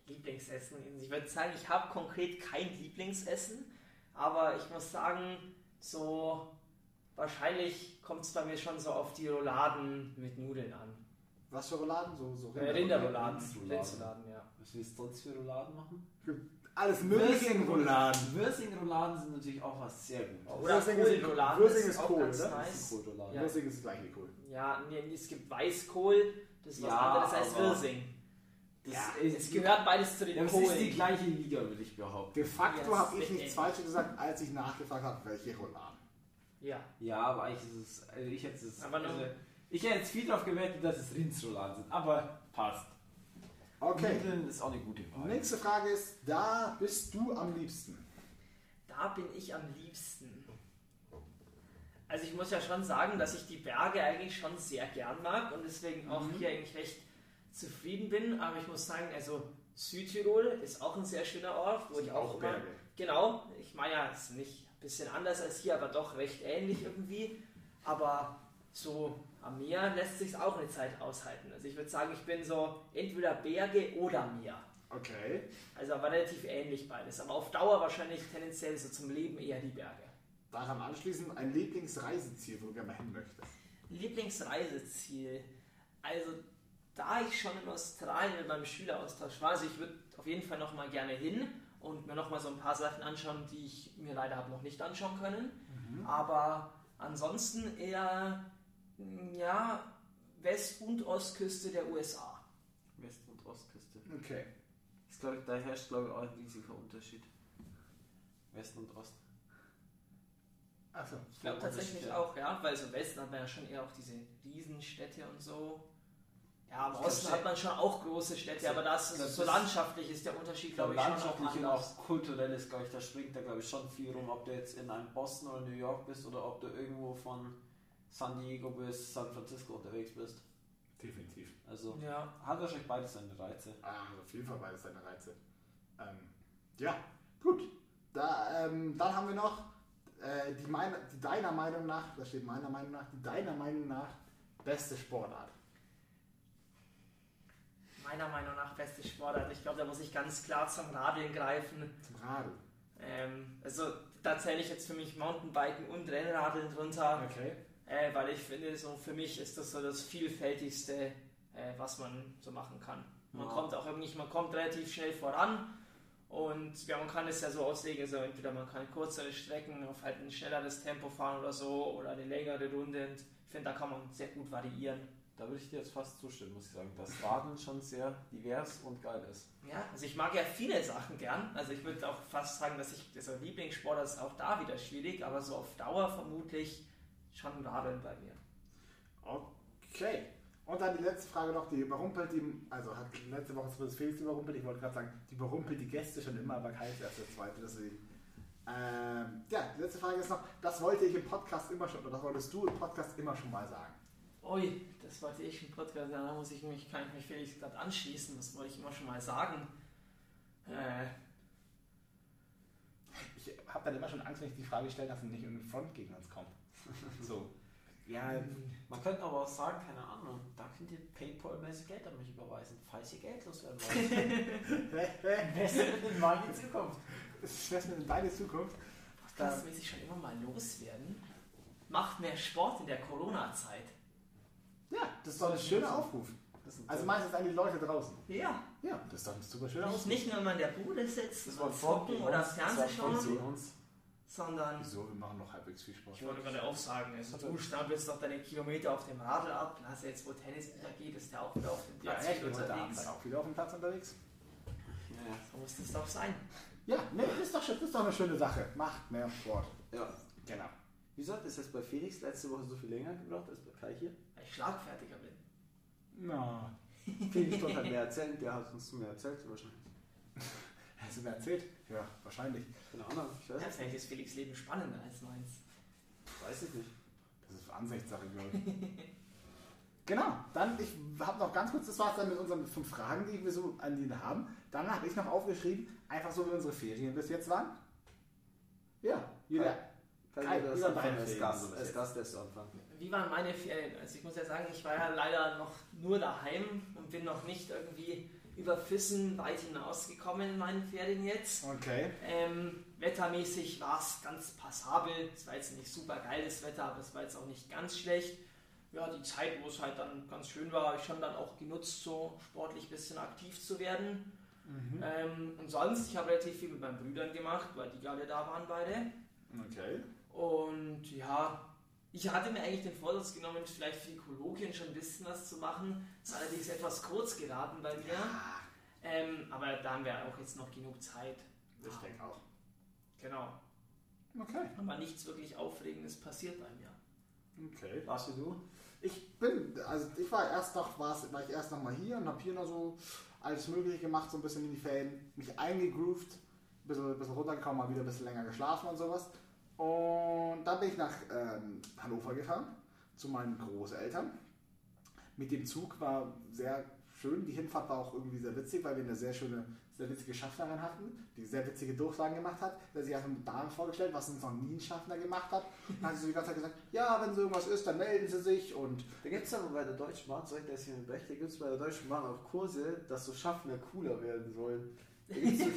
Lieblingsessen. Ich würde sagen, ich habe konkret kein Lieblingsessen, aber ich muss sagen, so wahrscheinlich kommt es bei mir schon so auf die Rouladen mit Nudeln an. Was für Rouladen? So, so Äh, Rinderrouladen. Rindsrouladen, ja. Was willst du sonst für Rouladen machen? Alles mögliche in Rouladen. Würsing-Rouladen sind natürlich auch was sehr Gutes. Oder Würsing ist- Kohlrouladen. Würsing ist auch Kohl, ganz oder? nice. Kohlrouladen. Ja. Würsing ist das gleiche wie Kohl. Ja, nee, es gibt Weißkohl, das ist was Ja, anderes als aber- Wirsing. Das Ja, ist, Es gehört beides zu den ja, es Kohlen. ist die gleiche Liga, würde ich behaupten. De facto Ja, habe ich das nichts ist Falsches gesagt, als ich nachgefragt habe, welche Rouladen. Ja. Ja, aber eigentlich ist es. Also ich hätte es. Aber nur- also, ich hätte jetzt viel darauf gewettet, dass es Rindsrouladen sind. Aber passt. Okay. Nudeln ist auch eine gute Wahl. Nächste Frage ist, da bist du am liebsten. Da bin ich am liebsten. Also ich muss ja schon sagen, dass ich die Berge eigentlich schon sehr gern mag und deswegen auch Mhm. hier eigentlich recht zufrieden bin. Aber ich muss sagen, also Südtirol ist auch ein sehr schöner Ort, wo ich auch, immer, Berge. Genau, ich meine ja, es ist nicht ein bisschen anders als hier, aber doch recht ähnlich irgendwie. Aber so am Meer lässt sich auch eine Zeit aushalten. Also ich würde sagen, ich bin so entweder Berge oder Meer. Okay. Also aber relativ ähnlich beides. Aber auf Dauer wahrscheinlich tendenziell so zum Leben eher die Berge. Daran anschließend ein Lieblingsreiseziel, wo du gerne mal hin möchtest. Lieblingsreiseziel. Also da ich schon in Australien mit meinem Schüleraustausch war, also ich würde auf jeden Fall noch mal gerne hin und mir noch mal so ein paar Sachen anschauen, die ich mir leider habe noch nicht anschauen können. Aber ansonsten eher ja West- und Ostküste der USA. West- und Ostküste. Okay. Das glaub ich, da herrscht, glaube ich, auch ein riesiger Unterschied. West und Ost. Achso. Ich glaube tatsächlich auch, ja, weil so im Westen hat man ja schon eher auch diese Riesenstädte und so. Ja, im Osten hat man schon auch große Städte, aber das ist so das- landschaftlich ist der Unterschied, glaube, ich, schon landschaftlich und auch kulturelles, glaube ich, da springt da, glaube ich, schon viel rum, ob du jetzt in einem Boston oder New York bist oder ob du irgendwo von San Diego bis San Francisco unterwegs bist. Definitiv. Also Ja, hat wahrscheinlich beides seine Reize. Ah, also auf jeden Fall beides seine Reize. Ähm, ja, gut. Da, ähm, dann haben wir noch äh, die, meine, die deiner Meinung nach, da steht meiner Meinung nach, die deiner Meinung nach beste Sportart. Meiner Meinung nach beste Sportart. Ich glaube, da muss ich ganz klar zum Radeln greifen. Zum Radeln. Ähm, also da zähle ich jetzt für mich Mountainbiken und Rennradeln drunter, Okay. äh, weil ich finde, so für mich ist das so das vielfältigste, äh, was man so machen kann. Man Ja. kommt auch irgendwie, man kommt relativ schnell voran und ja, man kann es ja so auslegen, also entweder man kann kürzere Strecken auf halt ein schnelleres Tempo fahren oder so oder eine längere Runde und ich finde, da kann man sehr gut variieren. Da würde ich dir jetzt fast zustimmen, muss ich sagen, dass Radeln schon sehr divers und geil ist. Ja, also ich mag ja viele Sachen gern. Also ich würde auch fast sagen, dass ich, also Lieblingssport ist auch da wieder schwierig, aber so auf Dauer vermutlich schon Radeln bei mir. Okay. Und dann die letzte Frage noch, die überrumpelt die, also hat letzte Woche das Felix überrumpelt, ich wollte gerade sagen, die überrumpelt die Gäste schon immer, aber kein erst der zweite, deswegen. Ähm, ja, die letzte Frage ist noch, das wollte ich im Podcast immer schon, oder das wolltest du im Podcast immer schon mal sagen. Ui, das wollte ich im Podcast, ja, da muss ich mich, kann ich mich Felix gerade anschließen, das wollte ich immer schon mal sagen. Äh, Ich habe dann immer schon Angst, wenn ich die Frage stelle, dass nicht irgendein Front gegen uns kommt. *laughs* So. Ja, Man könnte aber auch sagen, keine Ahnung, da könnt ihr Paypal-mäßig Geld an mich überweisen, falls ihr Geld loswerden wollt. *laughs* Investiert in meine Zukunft. das ist denn deine Zukunft. das will ich schon immer mal loswerden. Macht mehr Sport in der Corona-Zeit. Ja, das ist doch ein schöner Aufruf. Also meistens an die Leute draußen. Ja, Ja, das ist doch ein super schöner nicht, Aufruf. nicht nur, wenn man in der Bude sitzt das war und gegen oder Fernsehen schauen, sondern Wieso? Wir machen noch halbwegs viel Sport. Ich wollte gerade auch sagen, also du stapelst doch deine Kilometer auf dem Radl ab. Hast jetzt, wo Tennis wieder geht, ist der auch wieder auf dem Ja, Platz echt, viel ich bin heute Abend unterwegs. dann auch wieder auf dem Platz unterwegs. Ja, So muss das doch sein. Ja, ne, das ist doch, ist doch eine schöne Sache. Macht mehr Sport. ja. Genau. Wieso hat das jetzt bei Felix letzte Woche so viel länger gebraucht als bei Kai hier? Weil ich schlagfertiger bin. Na. Felix konnte halt mehr erzählen, der hat uns mehr erzählt wahrscheinlich. Hast du mir erzählt? Ja, wahrscheinlich. Keine Ahnung, ich weiß Ja, vielleicht ist Felix Leben spannender als meins. Weiß ich nicht. Das ist Ansichtssache, glaube ich. genau, dann, ich habe noch ganz kurz, das war es dann mit unseren fünf Fragen, die wir so an ihn haben. Dann habe ich noch aufgeschrieben, einfach so wie unsere Ferien bis jetzt waren. Ja, jeder. Kann Kai, jeder das wie war anfangen deine als Ferien Wie waren meine Ferien? Also ich muss ja sagen, ich war ja leider noch nur daheim und bin noch nicht irgendwie über Füssen weit hinausgekommen in meinen Ferien jetzt. Okay. Ähm, wettermäßig war es ganz passabel. Es war jetzt nicht super geiles Wetter, aber es war jetzt auch nicht ganz schlecht. Ja, die Zeit, wo es halt dann ganz schön war, habe ich schon dann auch genutzt, so sportlich ein bisschen aktiv zu werden. Mhm. Ähm, und sonst, ich habe relativ viel mit meinen Brüdern gemacht, weil die gerade da waren beide. Okay. Und ja, ich hatte mir eigentlich den Vorsatz genommen, vielleicht für die Kolloquien schon ein bisschen was zu machen. Das ist allerdings etwas kurz geraten bei mir. Ähm, aber da haben wir auch jetzt noch genug Zeit. Ich denke auch. Genau. Okay. Aber nichts wirklich Aufregendes passiert bei mir. Okay. Warst du? Ich bin, also ich war erst noch, war's, war ich erst noch mal hier und habe hier noch so alles Mögliche gemacht, so ein bisschen in die Ferien, mich eingegroovt, ein bisschen, bisschen runtergekommen, mal wieder ein bisschen länger geschlafen und sowas. Und dann bin ich nach ähm, Hannover gefahren zu meinen Großeltern. Mit dem Zug war sehr schön. Die Hinfahrt war auch irgendwie sehr witzig, weil wir eine sehr schöne, sehr witzige Schaffnerin hatten, die sehr witzige Durchsagen gemacht hat. Der sich erstmal mit Damen vorgestellt, was uns noch nie ein Schaffner gemacht hat. Dann hat sie so die ganze Zeit gesagt, ja, wenn so irgendwas ist, dann melden Sie sich und Da gibt es aber bei der Deutschen Bahn, soll ich das hier recht, da gibt es bei der Deutschen Bahn auch Kurse, dass so Schaffner cooler werden sollen. Da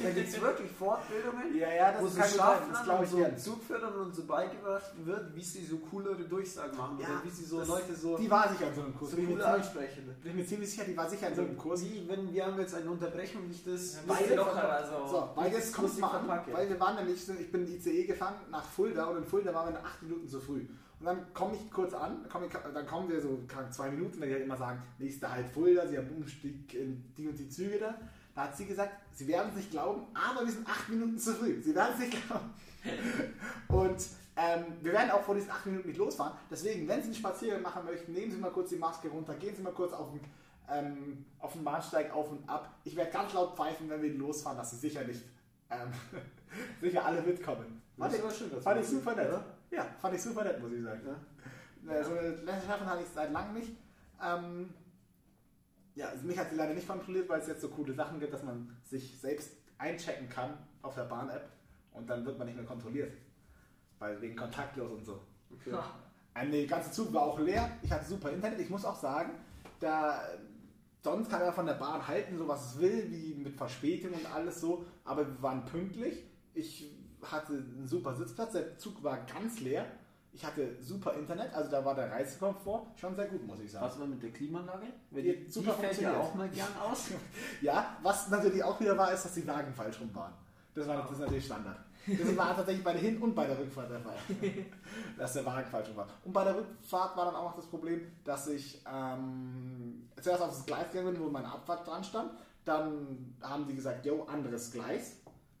gibt es wirklich Fortbildungen, Ja, ja, wo so kann gut sein, Schaffner das glaube ich so gern. Zugführern und so beigebracht wird, wie sie so coolere Durchsagen machen Ja, oder wie sie so das- Leute so, Die war sicher in so einem Kurs. so bin, ich mir cool ziemlich, ansprechen. bin ich mir ziemlich sicher, die war sicher in so einem Kurs. Wie, wenn wir haben jetzt eine Unterbrechung, nicht das... Ja, das einfach- lockerer, also. So, weil das kommt mal an, verpackt. weil wir waren nämlich, ich bin ICE gefahren nach Fulda und in Fulda waren wir acht Minuten zu früh. Und dann komme ich kurz an, komm ich, dann kommen wir so zwei Minuten, wenn die halt immer sagen, nächster Halt Fulda, sie haben Umstieg in die und die Züge da. Da hat sie gesagt, sie werden es nicht glauben, aber wir sind acht Minuten zu früh. Sie werden es nicht glauben. *laughs* Und ähm, wir werden auch vor diesen acht Minuten nicht losfahren. Deswegen, wenn Sie einen Spaziergang machen möchten, nehmen Sie mal kurz die Maske runter, gehen Sie mal kurz auf den, ähm, auf den Bahnsteig auf und ab. Ich werde ganz laut pfeifen, wenn wir losfahren, dass Sie sicher nicht, ähm, *laughs* sicher alle mitkommen. Fand ich, schön, fand ich super nett. oder? Ja, fand ich super nett, muss ich sagen. Ja. Äh, So eine Ländlerschaft hatte ich seit langem nicht. Ähm, ja, also mich hat sie leider nicht kontrolliert, weil es jetzt so coole Sachen gibt, dass man sich selbst einchecken kann auf der Bahn-App und dann wird man nicht mehr kontrolliert. Weil wegen kontaktlos und so. Okay. Der ganze Zug war auch leer. Ich hatte super Internet. Ich muss auch sagen, da sonst kann er von der Bahn halten, so was es will, wie mit Verspätung und alles so. Aber wir waren pünktlich. Ich hatte einen super Sitzplatz. Der Zug war ganz leer. Ich hatte super Internet, also da war der Reisekomfort schon sehr gut, muss ich sagen. Was war mit der Klimaanlage? Die die, hat die super fällt ja auch mal gern aus. *laughs* Ja, was natürlich auch wieder war, ist, dass die Wagen falsch rum waren. Das war das ist natürlich Standard. Das war tatsächlich bei der Hin- und bei der Rückfahrt der Fall. *laughs* dass der Wagen falsch rum war. Und bei der Rückfahrt war dann auch noch das Problem, dass ich ähm, zuerst auf das Gleis gegangen bin, wo meine Abfahrt dran stand. Dann haben die gesagt, yo, anderes Gleis.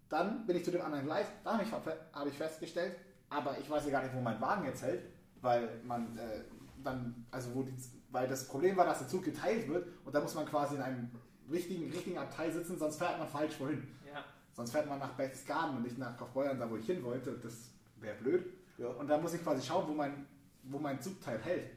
Dann bin ich zu dem anderen Gleis. Da habe ich, hab ich festgestellt, aber ich weiß ja gar nicht, wo mein Wagen jetzt hält, weil man äh, dann, also wo die, weil das Problem war, dass der Zug geteilt wird und da muss man quasi in einem richtigen, richtigen Abteil sitzen, sonst fährt man falsch wohin. Ja. Sonst fährt man nach Berchtesgaden und nicht nach Kaufbeuern, da wo ich hin wollte. Das wäre blöd. Ja. Und da muss ich quasi schauen, wo mein, wo mein Zugteil hält.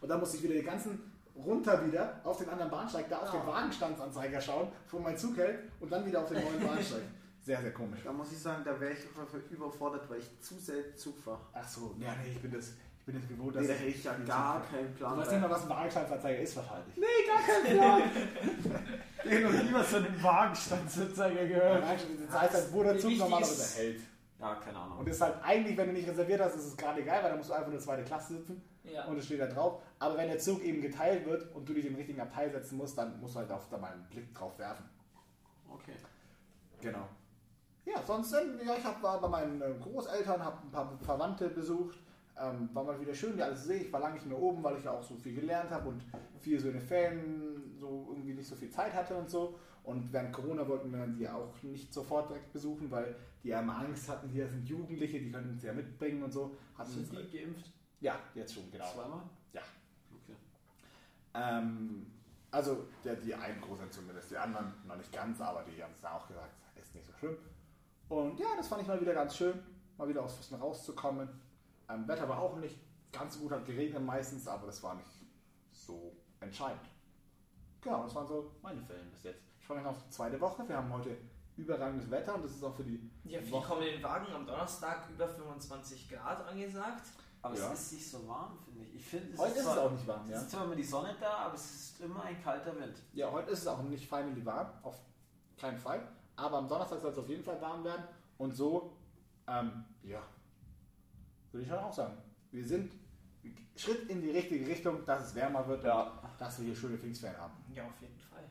Und dann muss ich wieder die ganzen runter wieder auf den anderen Bahnsteig, da auf den Ah. Wagenstandsanzeiger schauen, wo mein Zug hält und dann wieder auf den neuen Bahnsteig. *laughs* Sehr, sehr komisch. Da muss ich sagen, da wäre ich überfordert, weil ich zu selten Zug fahre. Ach so, ja, nee, ich bin das, ich bin das gewohnt, dass Nee, da hätte ich ja gar Zug keinen. Plan. Du weißt nicht mal, was ein Wagenstandsanzeiger ist wahrscheinlich. nee, gar keinen Plan. *laughs* ich habe noch nie was von dem Wagenstandsanzeiger gehört. Das heißt, halt, wo der Zug normalerweise ist- hält. Ja, keine Ahnung. Und ist halt eigentlich, wenn du nicht reserviert hast, ist es gerade egal, weil da musst du einfach nur zweite Klasse sitzen Ja. und es steht da drauf. Aber wenn der Zug eben geteilt wird und du dich im richtigen Abteil setzen musst, dann musst du halt auf da mal einen Blick drauf werfen. okay. Genau. Ja, sonst, ja, ich hab, war bei meinen äh, Großeltern, habe ein paar Verwandte besucht. Ähm, war mal wieder schön, die alles sehe. Ich war lange nicht mehr oben, weil ich ja auch so viel gelernt habe und viel so in den Ferien so irgendwie nicht so viel Zeit hatte und so. Und während Corona wollten wir die auch nicht sofort direkt besuchen, weil die ja immer Angst hatten, hier sind Jugendliche, die können uns ja mitbringen und so. Hatten Sind die geimpft? Ja, jetzt schon, genau. Zweimal? Ja. Okay. Ähm, Also der, die einen Großeltern zumindest, die anderen noch nicht ganz, aber die haben es dann auch gesagt, ist nicht so schlimm. Und ja, das fand ich mal wieder ganz schön, mal wieder aus Füssen rauszukommen. Ähm, Wetter war auch nicht ganz so gut, hat geregnet meistens, aber das war nicht so entscheidend. Genau, das waren so meine Ferien bis jetzt. Ich freue mich auf die zweite Woche. Wir haben heute überragendes Wetter und das ist auch für die Ja, für die Woche. kommenden Wagen am Donnerstag über 25 Grad angesagt. Aber Ja. es ist nicht so warm, finde ich. Ich finde, es Heute ist es zwar- auch nicht warm, Es ja. ist zwar immer die Sonne da, aber es ist immer ein kalter Wind. Ja, heute ist es auch nicht finally warm, auf keinen Fall. Aber am Donnerstag soll es auf jeden Fall warm werden. Und so, ähm, ja, würde ich schon auch sagen. Wir sind Schritt in die richtige Richtung, dass es wärmer wird Ja. und dass wir hier schöne Pfingstferien haben. Ja, auf jeden Fall.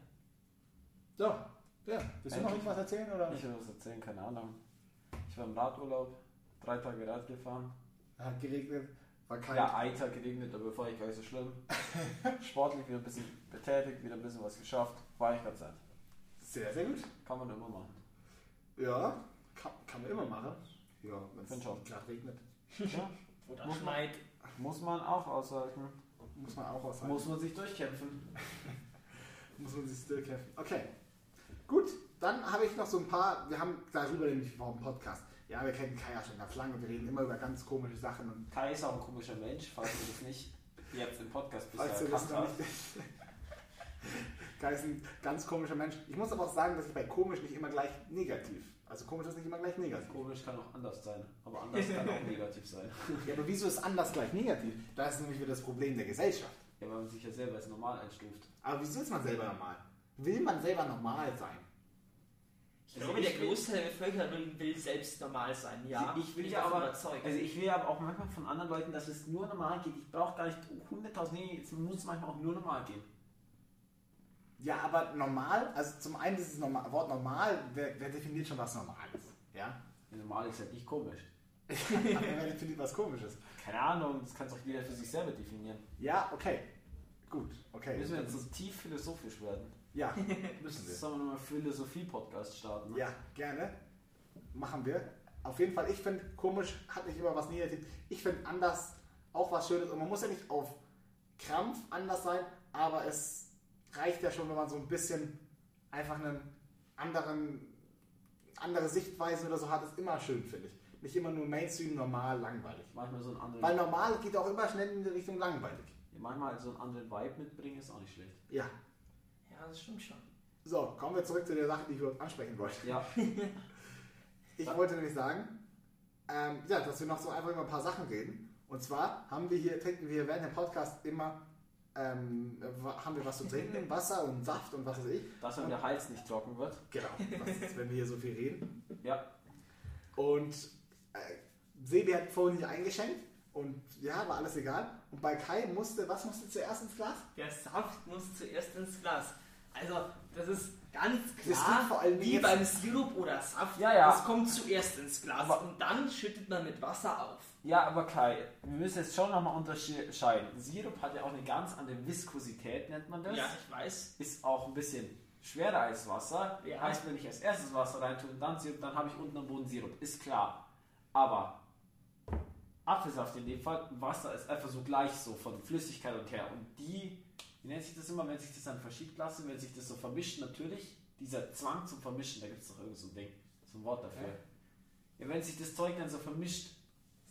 So, ja, willst du noch irgendwas erzählen? Oder? Ich will was erzählen, keine Ahnung. Ich war im Radurlaub, drei Tage Rad gefahren. Hat geregnet, war kalt. Ja, ein Tag geregnet, aber war ich gar nicht so schlimm. *laughs* Sportlich wieder ein bisschen betätigt, wieder ein bisschen was geschafft. War ich ganz nett. Sehr, sehr gut. Kann man immer machen. Ja, kann, kann man immer machen. Ja, wenn es gerade regnet, Ja, *laughs* Oder Muss man- schneit. muss man auch aushalten. muss man auch aushalten. Muss man sich durchkämpfen. *laughs* Muss man sich still kämpfen. Okay. Gut, dann habe ich noch so ein paar, wir haben darüber nämlich vor dem Podcast. Ja, wir kennen Kai ja schon ganz lange und wir reden immer über ganz komische Sachen und Kai ist auch ein komischer Mensch, falls du das nicht jetzt im Podcast bisher falls du das erkannt noch hast. *laughs* Kai ist ein ganz komischer Mensch. Ich muss aber auch sagen, dass ich bei komisch nicht immer gleich negativ. Also komisch ist nicht immer gleich negativ. Komisch kann auch anders sein, aber anders kann auch *laughs* negativ sein. Ja, aber wieso ist anders gleich negativ? Da ist nämlich wieder das Problem der Gesellschaft. Ja, weil man sich ja selber als normal einstuft. Aber wieso ist man selber normal? Will man selber normal sein? Ich glaube, der Großteil der Bevölkerung will selbst normal sein. Ja, ich will bin ja aber, überzeugt. also ich will aber auch manchmal von anderen Leuten, dass es nur normal geht. Ich brauche gar nicht 100.000, nee, es muss manchmal auch nur normal gehen. Ja, aber normal, also zum einen dieses normal, Wort normal, wer, wer definiert schon was normal ist? Ja? Ja, Normal ist halt nicht komisch. *laughs* wer definiert was komisches? Keine Ahnung, das kann doch jeder für sich selber definieren. Ja, okay. Gut, okay. Müssen wir jetzt so tief philosophisch werden? Ja, *laughs* müssen wir. Sollen wir nochmal Philosophie-Podcast starten? Ne? Ja, gerne. Machen wir. Auf jeden Fall, ich finde, komisch hat nicht immer was Negatives. Ich finde anders auch was Schönes. Und man muss ja nicht auf Krampf anders sein, aber es reicht ja schon, wenn man so ein bisschen einfach einen anderen, andere Sichtweise oder so hat, ist immer schön, finde ich. Nicht immer nur Mainstream, normal, langweilig. Manchmal so einen anderen, Weil normal geht auch immer schnell in die Richtung langweilig. ja, manchmal so einen anderen Vibe mitbringen ist auch nicht schlecht. Ja. ja, das stimmt schon. So, kommen wir zurück zu der Sache, die ich überhaupt ansprechen wollte. Ja, *laughs* Ich wollte nämlich sagen, ähm, ja, dass wir noch so einfach über ein paar Sachen reden. Und zwar haben wir hier, trinken wir während dem Podcast immer, ähm, haben wir was zu trinken, *laughs* Wasser und Saft und was weiß ich. dass dann der Hals nicht trocken wird. Genau, ist, wenn wir hier so viel reden. Ja, Und äh, Sebi hat vorhin nicht eingeschenkt und ja, war alles egal. Und bei Kai musste, was musste zuerst ins Glas? Der Saft muss zuerst ins Glas. Also, das ist ganz klar, vor allem wie beim Sirup oder Saft. Ja, ja. Das kommt zuerst ins Glas Aber- und dann schüttet man mit Wasser auf. Ja, aber Kai, wir müssen jetzt schon nochmal unterscheiden. Sirup hat ja auch eine ganz andere Viskosität, nennt man das. Ja, ich weiß. Ist auch ein bisschen schwerer als Wasser. Ja. Heißt, wenn ich als erstes Wasser reintue und dann Sirup, dann habe ich unten am Boden Sirup. Ist klar. Aber Apfelsaft in dem Fall, Wasser ist einfach so gleich so von Flüssigkeit und her. Und die, wie nennt sich das immer, wenn sich das dann verschiebt lassen, wenn sich das so vermischt, natürlich, dieser Zwang zum Vermischen, da gibt es doch irgend so ein Ding, so ein Wort dafür. Ja. wenn sich das Zeug dann so vermischt,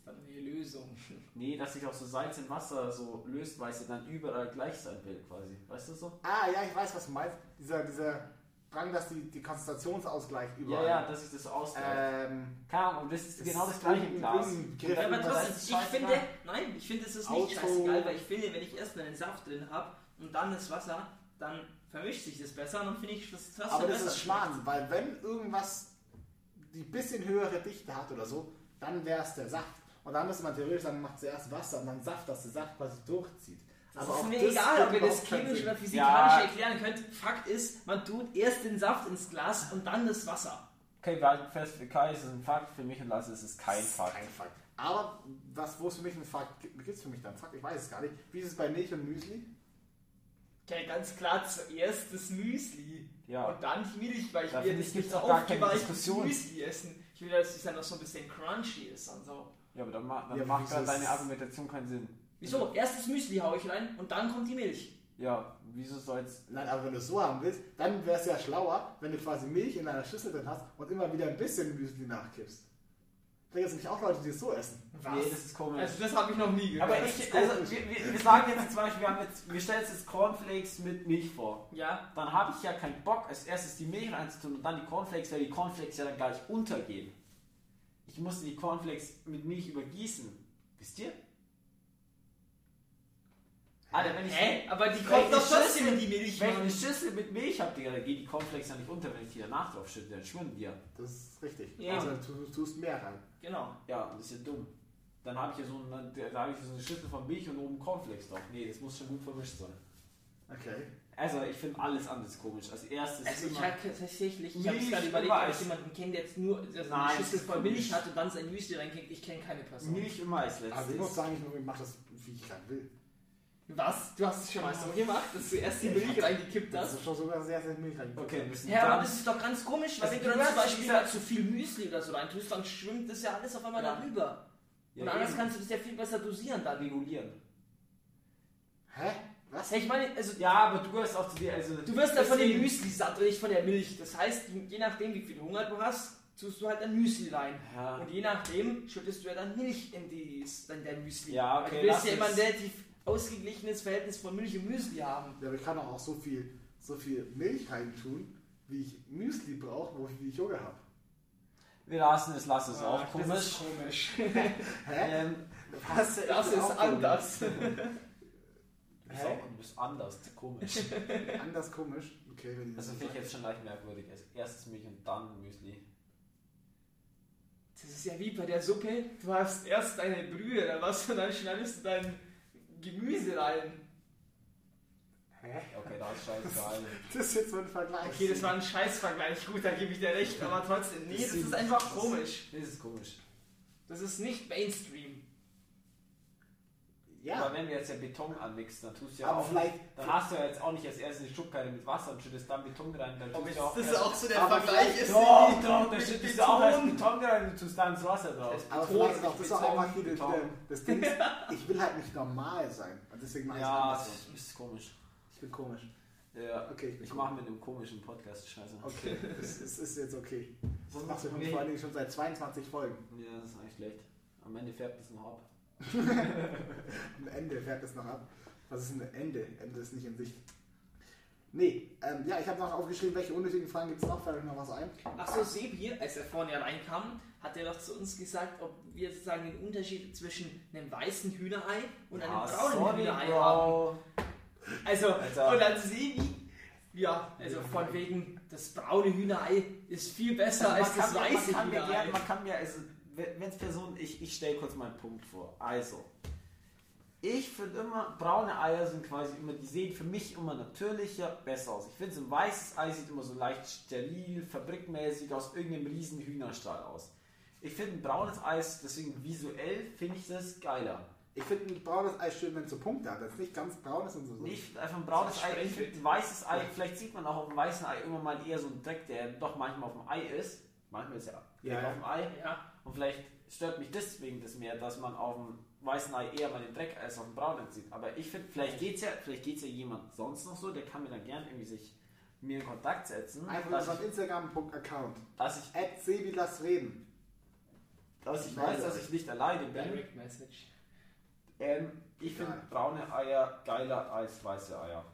ist dann eine Lösung. *laughs* Nee, dass sich auch so Salz in Wasser so löst, weil sie dann überall gleich sein will, quasi. Weißt du so? Ah, ja, ich weiß, was du meinst. Dieser, dieser Drang, dass die, die Konzentrationsausgleich Ja, überall. ja, dass sich das so ausgleicht. Ähm, Ahnung, und das ist es genau das gleiche irgendein- Glas. Ja, aber trotzdem, ich finde, nein, ich finde, es ist nicht Auto- scheißegal, weil ich finde, wenn ich erstmal den Saft drin habe und dann das Wasser, dann vermischt sich das besser und dann finde ich das trotzdem Aber das besser ist Schmarrn, weil wenn irgendwas die bisschen höhere Dichte hat oder so, dann wäre es der Saft. Und dann müsste man theoretisch sagen, macht zuerst Wasser und dann Saft, dass der Saft quasi durchzieht. Das auch ist mir das egal, ob ihr das chemisch oder physikalisch Ja. erklären könnt. Fakt ist, man tut erst den Saft ins Glas und dann das Wasser. Okay, wir halten fest, für Kai ist es ein Fakt, für mich und Lasse ist es kein Das ist Fakt. Kein Fakt. Aber was, wo es für mich ein Fakt gibt, gibt es für mich dann Fakt? Ich weiß es gar nicht. Wie ist es bei Milch und Müsli? Okay, ganz klar zuerst das Müsli. Ja. Und dann die Milch, weil ich Da will ich, nicht gibt's mit auch gar keine aufgeweichtes Diskussion. Müsli essen. Ich will, dass es dann noch so ein bisschen crunchy ist und so. Ja, aber dann, ma dann Ja, macht wieso gerade ist- deine Argumentation keinen Sinn. Wieso? Erst das Müsli hau ich rein und dann kommt die Milch. Ja, wieso soll's. Nein, aber wenn du es so haben willst, dann wäre es ja schlauer, wenn du quasi Milch in deiner Schüssel drin hast und immer wieder ein bisschen Müsli nachkippst. Vielleicht gibt es nämlich auch Leute, die es so essen. Nee, das ist komisch. Also das habe ich noch nie gehört. aber ich, also, wir, wir, wir sagen jetzt zum Beispiel, wir, haben jetzt, wir stellen uns jetzt Cornflakes mit Milch vor. ja, Dann habe ich ja keinen Bock, als erstes die Milch reinzutun und dann die Cornflakes, weil die Cornflakes ja dann gleich untergehen. Ich musste die Cornflakes mit Milch übergießen. Wisst ihr? Alter, wenn ich, Hä? Aber die kommt doch trotzdem in die Milch. wenn ich eine Schüssel mit Milch habe, Digga, dann gehen die Cornflakes ja nicht unter, wenn ich die danach drauf schütte, dann schwimmen die ja. Das ist richtig. Ja. Also du, tust mehr rein. Genau. Ja, das ist ja dumm. Dann habe ich ja so eine, da habe ich so eine Schüssel von Milch und oben Cornflakes drauf. Nee, das muss schon gut vermischt sein. Okay. Also, ich finde alles anders komisch. Als erstes Also ich habe tatsächlich, ich habe Milch gerade überlegt, ob ich jemanden kenne, der jetzt nur also Nein, eine das Schüssel ist voll Milch hat und dann sein Müsli reinkriegt. Ich kenne keine Person. Milch immer als letztes. Also ich muss sagen, ich mache das, wie ich gerade will. Was? Du hast es schon mal so gemacht, dass du erst die Milch reingekippt Das hast? ist schon sogar sehr, sehr Milch rein. Okay, wir müssen Ja, aber das ist doch ganz komisch, weil Also wenn du dann zum Beispiel mal zu viel Müsli oder so reintust, dann schwimmt das ja alles auf einmal Ja. darüber. Ja, und anders eben. kannst du das ja viel besser dosieren dann. regulieren. Hä? Was? Ich meine, also Ja, aber du gehörst auch zu dir. Also du wirst ja von dem Müsli satt und nicht von der Milch. Das heißt, je nachdem wie viel Hunger du hast, tust du halt ein Müsli rein. Ja. Und je nachdem schüttest du ja dann Milch in, die, in dein Müsli. Ja, okay, Du willst ja immer ein relativ ausgeglichenes Verhältnis von Milch und Müsli haben. Ja, aber ich kann auch so viel, so viel Milch reintun, wie ich Müsli brauche, wo ich, wie ich Hunger habe. Wir lassen es, lass es auch Das komisch. ist komisch. *laughs* Hä? Ähm, Was? Das ist auch anders. *laughs* du, bist Hä? auch, du bist anders, komisch. *laughs* Anders komisch. Okay, wenn die Das so finde ich jetzt schon leicht merkwürdig. Als erstes Milch und dann Müsli. Das ist ja wie bei der Suppe. Du hast erst deine Brühe oder was und dann schneidest du dein Gemüse rein. Hä? Okay, da ist scheißegal. *laughs* Das ist jetzt so ein Vergleich. Okay, das war ein Scheißvergleich. Gut, da gebe ich dir recht, aber trotzdem. Nee, das ist einfach komisch. Das ist komisch. Das ist nicht Mainstream. Ja, Aber wenn wir jetzt ja Beton anmixen, dann tust du ja aber auch. vielleicht. Dann hast du ja jetzt auch nicht als erstes eine Schubkarre mit Wasser und schüttest dann Beton rein. Dann tust du ja auch. das erst- auch so aber vielleicht- Doch, doch, dann schüttest Beton. du auch erst Beton rein und tust dann das Wasser drauf. Aber Beton, vielleicht ist auch das auch Beton, einfach hier das, Beton. das Ding. Ich will halt nicht normal sein. Und deswegen mache ich es Ja, das ist komisch. Ich bin komisch. Ja. Okay, ich Ich mache mit einem komischen Podcast Scheiße. Okay, es ist, ist jetzt okay. Das machst du vor allen Dingen schon seit 22 Folgen. Ja, das ist eigentlich schlecht. Am Ende färbt es noch ab. *laughs* Am Ende fährt es noch ab. Was ist ein Ende? Ende ist nicht in Sicht. Nee, ähm, ja, ich habe noch aufgeschrieben, welche unnötigen Fragen gibt es noch? Fällt euch noch was ein? Achso, Sebi, als er vorhin ja reinkam, hat er doch zu uns gesagt, ob wir sozusagen den Unterschied zwischen einem weißen Hühnerei und einem braunen sorry, Hühnerei haben. Bro. Also, Alter. und dann Sebi, ja, also von wegen, das braune Hühnerei ist viel besser als man das weiße man kann mir Hühnerei. gerne, man kann mir, also, wenn es Person, ich, ich stelle kurz meinen Punkt vor. Also, ich finde immer, braune Eier sind quasi immer, die sehen für mich immer natürlicher, besser aus. Ich finde, so ein weißes Ei sieht immer so leicht steril, fabrikmäßig aus irgendeinem riesen Hühnerstall aus. Ich finde ein braunes Eis, deswegen visuell finde ich das geiler. Ich finde ein braunes Ei schön, wenn es so Punkte hat. Das ist nicht ganz braun ist und so. Finde einfach ein braunes Ei, ich finde ein weißes Ei, vielleicht sieht man auch auf dem weißen Ei immer mal eher so einen Dreck, der doch manchmal auf dem Ei ist. Manchmal ist ja, Ja, Dreck ja. auf dem Ei. Ja, Und vielleicht stört mich deswegen das mehr, dass man auf dem weißen Ei eher mal den Dreck als auf dem braunen sieht. Aber ich finde, vielleicht geht es ja, vielleicht geht's ja jemand sonst noch so, der kann mir dann gerne irgendwie sich mit mir in Kontakt setzen, Einfach über ich, Instagram.account. dass ich, At Sebi, lass reden. dass ich weiß, dass ich nicht alleine bin. Direct Message. Ähm, ich finde braune Eier geiler als weiße Eier.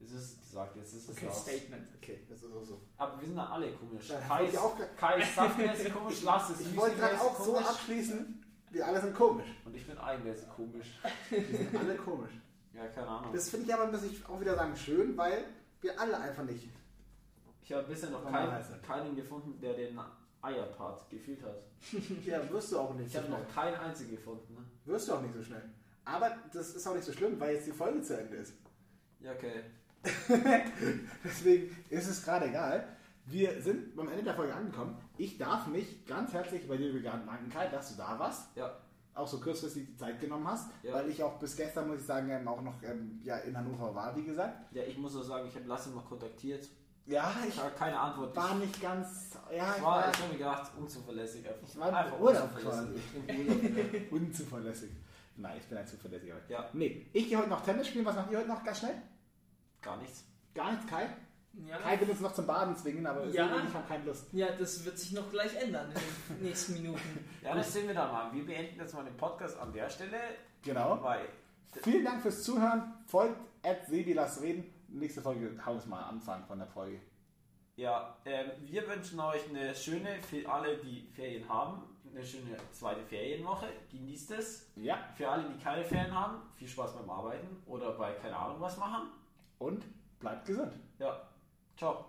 Es ist gesagt, jetzt ist es Okay, raus. Statement. Okay, das ist auch so. Aber wir sind dann alle komisch. Kai ist, auch Kai ist komisch, Lars ist Ich wollte gerade auch so abschließen. Wir alle sind komisch. Und ich bin eigenmäßig komisch. *laughs* Wir sind alle komisch. Ja, keine Ahnung. Das finde ich aber, muss ich auch wieder sagen, schön, weil wir alle einfach nicht. Ich habe bisher noch keinen, keinen gefunden, der den Eierpart gefühlt hat. *laughs* Ja, wirst du auch nicht Ich so habe noch keinen einzigen gefunden. Ne? Wirst du auch nicht so schnell. Aber das ist auch nicht so schlimm, weil jetzt die Folge zu Ende ist. Ja, okay. *laughs* Deswegen ist es gerade egal. Wir sind beim Ende der Folge angekommen. Ich darf mich ganz herzlich bei dir bedanken, Kai, dass du da warst. Ja. Auch so kurzfristig die Zeit genommen hast. Ja. Weil ich auch bis gestern, muss ich sagen, ähm, auch noch ähm, ja, in Hannover war, wie gesagt. Ja, ich muss auch sagen, ich habe Lasse mal kontaktiert. Ja, Ich habe keine Antwort. war ich, nicht ganz. Ja, ich war, ich habe mir gedacht, unzuverlässig einfach. Ich war einfach Urlaub unzuverlässig. *laughs* Unzuverlässig. Nein, ich bin ein zuverlässiger. Ja. Nee, ich gehe heute noch Tennis spielen. Was macht ihr heute noch ganz schnell? Gar nichts. Gar nichts, Kai? Ja, Kai will uns noch zum Baden zwingen, aber Ja. Ich haben keine Lust. ja, das wird sich noch gleich ändern in den nächsten Minuten. *laughs* Ja, das sehen wir dann mal. Wir beenden jetzt mal den Podcast an der Stelle, Genau. weil Vielen Dank fürs Zuhören. Folgt at Sebi, lass reden. Nächste Folge hauen wir mal Anfang von der Folge. Ja, ähm, wir wünschen euch eine schöne, für alle, die Ferien haben, eine schöne zweite Ferienwoche. Genießt es. Ja, Für alle, die keine Ferien haben, viel Spaß beim Arbeiten oder bei keine Ahnung was machen. Und bleibt gesund. Ja, ciao.